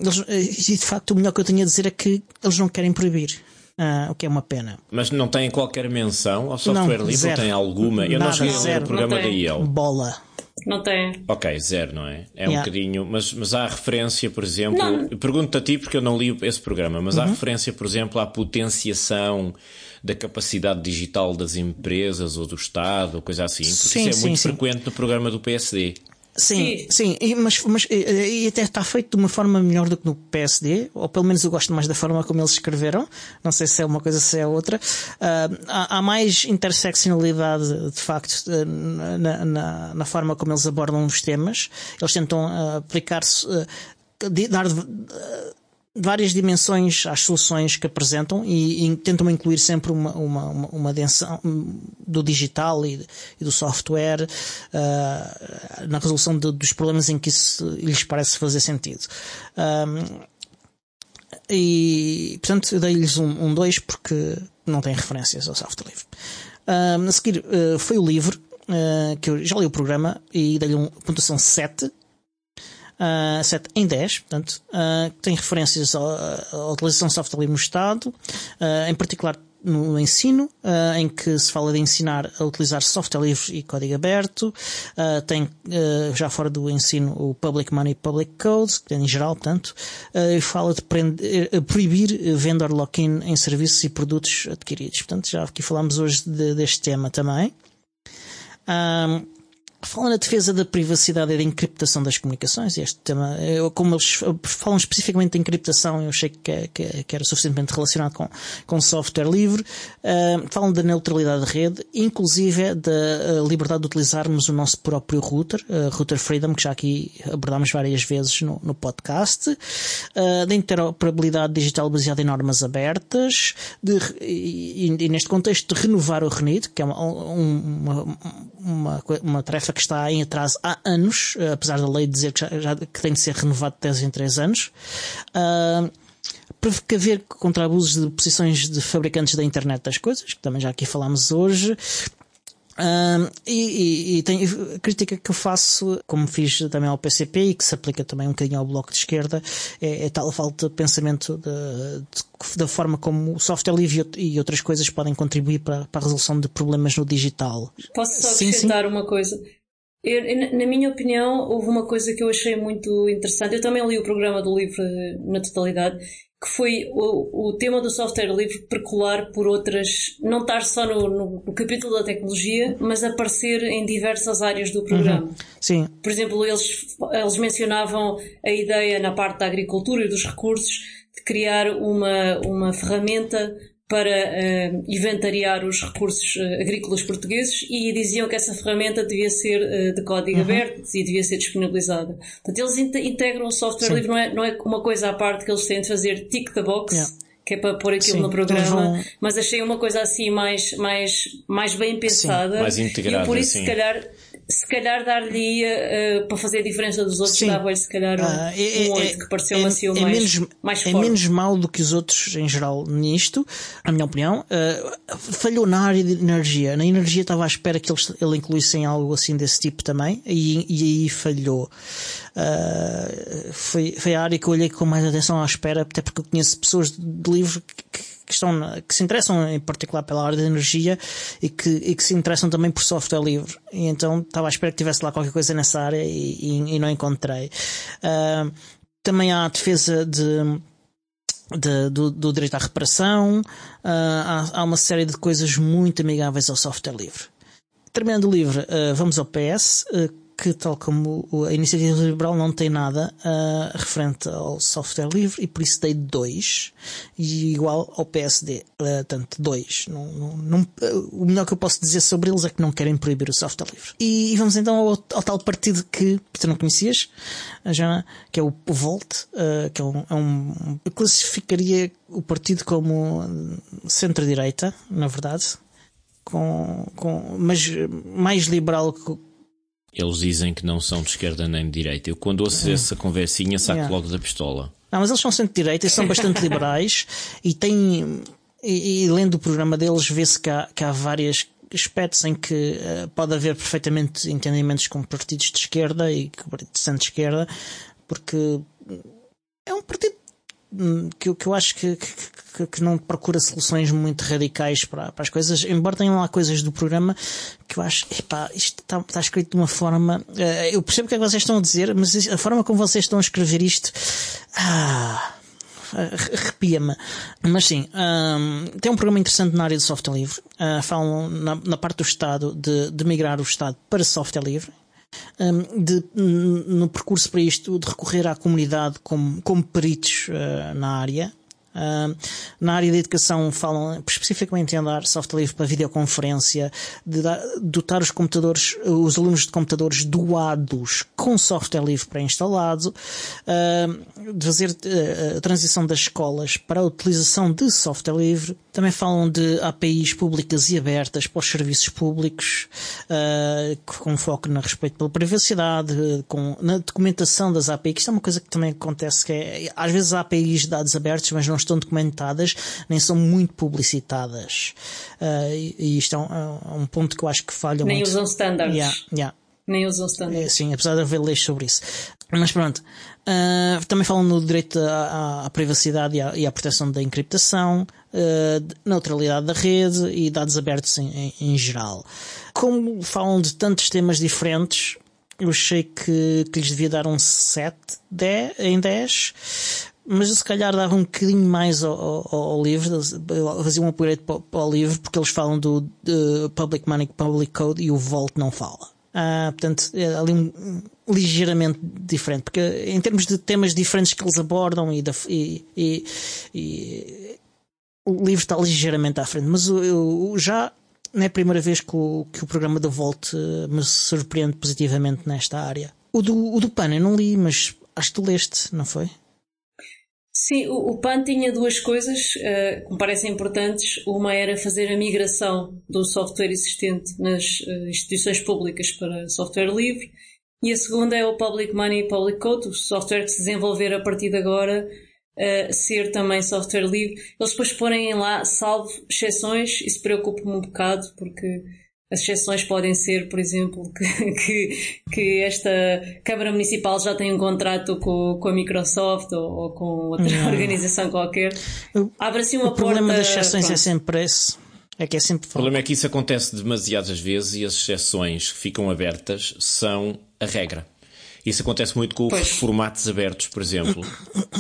[SPEAKER 1] eles, eh, e de facto o melhor que eu tenho a dizer é que eles não querem proibir. Uh, o que é uma pena.
[SPEAKER 2] Mas não tem qualquer menção ao software não, livre? Zero. Tem alguma? Eu
[SPEAKER 1] Nada,
[SPEAKER 2] não cheguei a ler o programa da IEL.
[SPEAKER 1] Bola.
[SPEAKER 3] Não tem.
[SPEAKER 2] Ok, zero, não é? É yeah. um bocadinho. Mas, mas há referência, por exemplo. Pergunto-te a ti porque eu não li esse programa, mas uhum. há referência, por exemplo, à potenciação da capacidade digital das empresas ou do Estado, ou coisa assim. Porque sim, isso é sim, muito sim. frequente no programa do PSD.
[SPEAKER 1] Sim, sim, sim mas, mas e até está feito de uma forma melhor do que no PSD, ou pelo menos eu gosto mais da forma como eles escreveram. Não sei se é uma coisa, se é outra. Uh, há, há, mais interseccionalidade, de facto, na, na, na, forma como eles abordam os temas. Eles tentam uh, aplicar-se, uh, dar várias dimensões às soluções que apresentam e, e tentam incluir sempre uma, uma, uma, uma dimensão do digital e, e do software uh, na resolução de, dos problemas em que isso lhes parece fazer sentido. Um, e, portanto, eu dei-lhes um 2 um porque não tem referências ao software livre. Um, a seguir uh, foi o livro, uh, que eu já li o programa e dei-lhe uma pontuação 7 uh, 7 em 10, portanto, uh, tem referências à, utilização de software livre no Estado, uh, em particular no ensino, uh, em que se fala de ensinar a utilizar software livre e código aberto. Uh, tem uh, já fora do ensino o Public Money Public Codes, em geral, portanto, e fala de prender, proibir vendor lock-in em serviços e produtos adquiridos. Portanto, já aqui falamos hoje de, deste tema também. Falam na defesa da privacidade e da encriptação das comunicações, este tema, eu, como eles falam especificamente de encriptação, eu achei que, que, que era suficientemente relacionado com, com software livre. Uh, falam da neutralidade de rede, inclusive da uh, liberdade de utilizarmos o nosso próprio router, uh, Router Freedom, que já aqui abordámos várias vezes no, no podcast, da interoperabilidade digital baseada em normas abertas, de, e, e, neste contexto de renovar o RENIT, que é uma, uma, uma, uma tarefa que está em atraso há anos, eh, apesar da lei dizer que, já, já, que tem de ser renovado de 3 em 3 anos. Uh, precaver contra abusos de posições de fabricantes da internet das coisas, que também já aqui falámos hoje, um, e, e, e tem, a crítica que eu faço, como fiz também ao PCP e que se aplica também um bocadinho ao Bloco de Esquerda, é, é tal falta de pensamento de, de, da forma como o software livre e outras coisas podem contribuir para, para a resolução de problemas no digital.
[SPEAKER 3] Posso só acrescentar sim, sim. uma coisa? Eu, na minha opinião, houve uma coisa que eu achei muito interessante. Eu também li o programa do livro na totalidade, que foi o, o tema do software livre percolar por outras, não estar só no, no, no, capítulo da tecnologia, mas aparecer em diversas áreas do programa. Uhum.
[SPEAKER 1] Sim.
[SPEAKER 3] Por exemplo, eles, eles mencionavam a ideia na parte da agricultura e dos recursos de criar uma, uma ferramenta para uh, inventariar os recursos uh, agrícolas portugueses e diziam que essa ferramenta devia ser uh, de código uhum. aberto e devia ser disponibilizada. Portanto, eles integram o software Sim. livre, não é, não é uma coisa à parte que eles têm de fazer tick the box. Yeah. Que é para pôr aquilo Sim, no programa, vão... mas achei uma coisa assim mais, mais, mais bem pensada. Sim,
[SPEAKER 2] mais integrada.
[SPEAKER 3] E por isso, se calhar, se calhar dar-lhe uh, para fazer a diferença dos outros, dava-lhe se calhar um, uh, é, um 8 é, que pareceu-me é, assim o é mais, menos, mais
[SPEAKER 1] forte. É menos mau do que os outros em geral nisto, na minha opinião. Uh, falhou na área de energia. Na energia estava à espera que eles, ele incluíssem algo assim desse tipo também, e, e aí falhou. Uh, foi, foi a área que eu olhei com mais atenção à espera, até porque eu conheço pessoas de livro que, que estão, que se interessam em particular pela área da energia e que, e que se interessam também por software livre. E então estava à espera que tivesse lá qualquer coisa nessa área e, e, não encontrei. Uh, também há a defesa de, de, do, do, direito à reparação, uh, há, há, uma série de coisas muito amigáveis ao software livre. Terminando o livro, uh, vamos ao PS, que, tal como a iniciativa liberal, não tem nada uh, referente ao software livre e por isso dei 2 e igual ao PSD, uh, tanto 2. Não, não, não, uh, o melhor que eu posso dizer sobre eles é que não querem proibir o software livre. E, e vamos então ao, ao, tal partido que tu não conhecias, Jana, que é o Volt, uh, que é um, é um, eu classificaria o partido como centro-direita, na verdade. Com, com, mas mais liberal que,
[SPEAKER 2] eles dizem que não são de esquerda nem de direita. Eu, quando ouço uhum. essa conversinha, saco yeah. logo da pistola.
[SPEAKER 1] Não, mas eles são centro-direita e são bastante liberais e têm. E, e, lendo o programa deles, vê-se que há, que há vários aspectos em que uh, pode haver perfeitamente entendimentos com partidos de esquerda e de centro-esquerda, porque é um partido que, que eu acho que, que, que, não procura soluções muito radicais para, para as coisas, embora tenham lá coisas do programa que eu acho, epá, isto está, está escrito de uma forma, uh, eu percebo o que é que vocês estão a dizer, mas a forma como vocês estão a escrever isto, ah, arrepia-me. Mas sim, um, tem um programa interessante na área de software livre. Uh, falam na, na, parte do Estado de, de migrar o Estado para software livre de, no percurso para isto, de recorrer à comunidade como, como peritos uh, na área, Uh, na área da educação falam especificamente em andar software livre para videoconferência, de dar, dotar os computadores, os alunos de computadores doados com software livre pré-instalado, uh, de fazer uh, a transição das escolas para a utilização de software livre. Também falam de APIs públicas e abertas para os serviços públicos, com foco na respeito pela privacidade, com, na documentação das APIs, isto é uma coisa que também acontece, que é, às vezes há APIs de dados abertos, mas não estão documentadas nem são muito publicitadas. Uh, e, isto é um, é um, ponto que eu acho que falha
[SPEAKER 3] nem
[SPEAKER 1] muito.
[SPEAKER 3] Nem usam standards.
[SPEAKER 1] Yeah, yeah.
[SPEAKER 3] Nem usam standard.
[SPEAKER 1] É, sim, apesar de haver leis sobre isso. Mas pronto. Uh, também falam no direito à, à privacidade e à, e à, proteção da encriptação, uh, neutralidade da rede e dados abertos em, em, em, geral. Como falam de tantos temas diferentes, eu achei que, que lhes devia dar um 7 10, em 10 mas se calhar dava um bocadinho mais ao, ao, ao livro, fazia um upgrade para, para, o livro, porque eles falam do Public Money Public Code e o Vault não fala. Ah, portanto, é ali um, ligeiramente diferente, porque em termos de temas diferentes que eles abordam e, da, e, e, e o livro está ligeiramente à frente, mas eu, já não é a primeira vez que o, que o programa da Volt eh, me surpreende positivamente nesta área. O do, o do PAN eu não li, mas acho que tu leste, não foi?
[SPEAKER 3] Sim, o, o PAN tinha duas coisas uh, que me parecem importantes. Uma era fazer a migração do software existente nas uh, instituições públicas para software livre. E a segunda é o Public Money Public Code, o software que se desenvolver a partir de agora uh, ser também software livre. Eles depois porem lá, salvo exceções, isso preocupa-me um bocado, porque as exceções podem ser, por exemplo, que, que, que, esta Câmara Municipal já tem um contrato com, com a Microsoft ou, ou com outra Não. organização qualquer. Abre assim uma
[SPEAKER 1] o porta. O problema das exceções
[SPEAKER 3] é pronto.
[SPEAKER 1] é sempre esse. É que é sempre
[SPEAKER 2] O problema é que isso acontece demasiadas vezes e as exceções que ficam abertas são a regra. Isso acontece muito com pois. formatos abertos, por exemplo,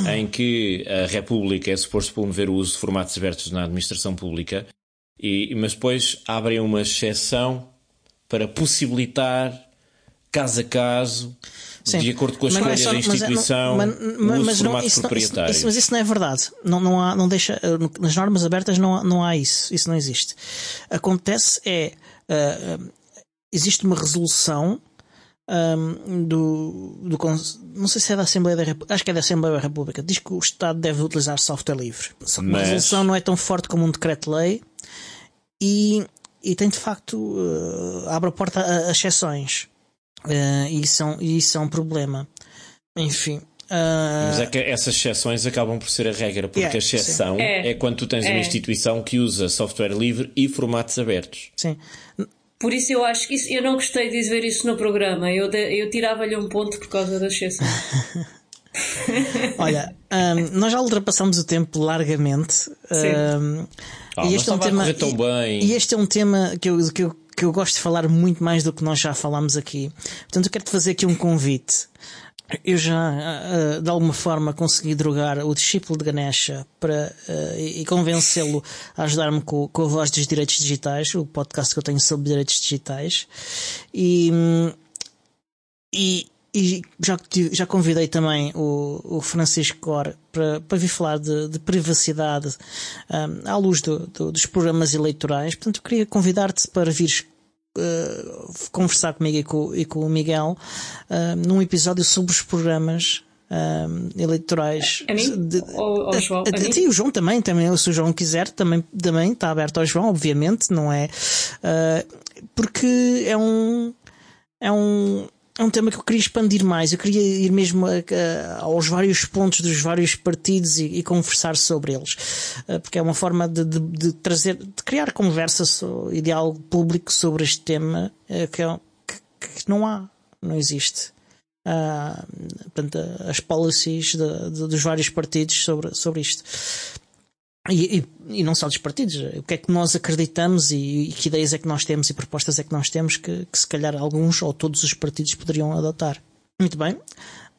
[SPEAKER 2] em que a República é suposto promover o uso de formatos abertos na administração pública e, mas depois abrem uma exceção para possibilitar, caso a caso, Sim. de acordo com as mas é escolhas da instituição, mas, é, mas, não, isso proprietário.
[SPEAKER 1] Isso, mas isso não é verdade. Não, não, há, não deixa, nas normas abertas não há, não há isso. Isso não existe. Acontece é, uh, existe uma resolução um, do, do, não sei se é da Assembleia da República, acho que é da Assembleia da República, diz que o Estado deve utilizar software livre. Só que Mas... a resolução não é tão forte como um decreto-lei e, e tem de facto uh, abre a porta a, a exceções uh, e, isso é, e isso é um problema. Enfim,
[SPEAKER 2] uh... Mas é que essas exceções acabam por ser a regra, porque yeah, a exceção é. é. quando tu tens é. uma instituição que usa software livre e formatos abertos.
[SPEAKER 1] Sim.
[SPEAKER 3] Por isso eu acho que isso, eu não gostei de ver isso no programa. Eu, eu tirava-lhe um ponto por causa da exceção.
[SPEAKER 1] Olha, um, nós já ultrapassamos o tempo largamente. Sim. Um,
[SPEAKER 2] ah, e este é um tema,
[SPEAKER 1] e, e, este é um tema que eu, que, eu, que eu gosto de falar muito mais do que nós já falámos aqui. Portanto, eu quero-te fazer aqui um convite. Eu já, uh, de alguma forma, consegui drogar o discípulo de Ganesha para, uh, e convencê-lo a ajudar-me com, com a voz dos direitos digitais, o podcast que eu tenho sobre direitos digitais. E, e, e já, já convidei também o, o Francisco Cor para, para vir falar de, de privacidade um, à luz do, do, dos programas eleitorais. Portanto, eu queria convidar-te para vires uh, conversar comigo e com, e com o Miguel uh, num episódio sobre os programas um, eleitorais.
[SPEAKER 3] A mim? De, ou, ou João? A, a,
[SPEAKER 1] a, sim, o João também, também, se o João quiser, também, também está aberto ao João, obviamente, não é? Uh, porque é um, é um, é um tema que eu queria expandir mais. Eu queria ir mesmo a, a, aos vários pontos dos vários partidos e, e conversar sobre eles. Uh, porque é uma forma de, de, de, trazer, de criar conversa e diálogo público sobre este tema uh, que, é, que, que, não há, não existe. Uh, portanto, as policies de, dos vários partidos sobre, sobre isto. E, e, e, não só dos partidos, o que é que nós acreditamos e, e, que ideias é que nós temos e propostas é que nós temos que, que, se calhar alguns ou todos os partidos poderiam adotar. Muito bem.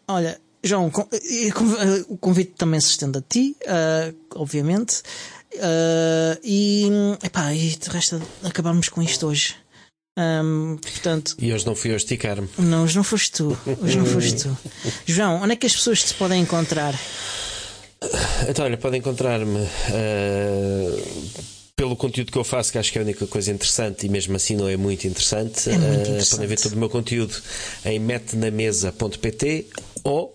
[SPEAKER 1] Olha, João, o convite também se estende a ti, uh, obviamente. Uh, e, epá, e de resto acabamos com isto hoje. Um, portanto,
[SPEAKER 4] e hoje não fui eu esticar-me.
[SPEAKER 1] Não, hoje não foste tu. Hoje não foste tu. João, onde é que as pessoas te podem encontrar?
[SPEAKER 4] Então, olha, podem encontrar-me uh, pelo conteúdo que eu faço, que acho que é a única coisa interessante e mesmo assim não é muito interessante.
[SPEAKER 1] É muito interessante.
[SPEAKER 4] Uh, podem ver todo o meu conteúdo em metenamesa.pt ou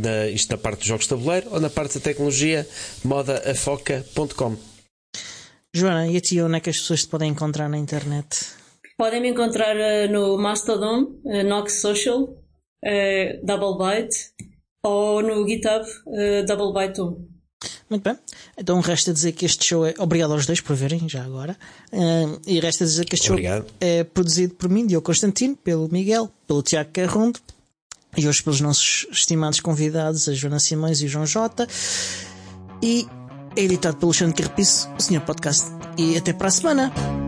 [SPEAKER 4] na, isto na parte dos jogos de tabuleiro ou na parte da tecnologia modaafoca.com.
[SPEAKER 1] Joana, e a ti onde é que as pessoas te podem encontrar na internet?
[SPEAKER 3] Podem me encontrar uh, no Mastodon, uh, Nox Social, uh, Double Byte ou no GitHub uh, Double Byte 1.
[SPEAKER 1] Muito bem. Então resta dizer que este show é. Obrigado aos dois por verem, já agora. Uh, e resta dizer que este
[SPEAKER 4] Obrigado.
[SPEAKER 1] show é produzido por mim, Diogo Constantino, pelo Miguel, pelo Tiago Carrondo e hoje pelos nossos estimados convidados, a Joana Simões e o João Jota. E é editado pelo Xandre Carpiço, o Senhor Podcast. E até para a semana!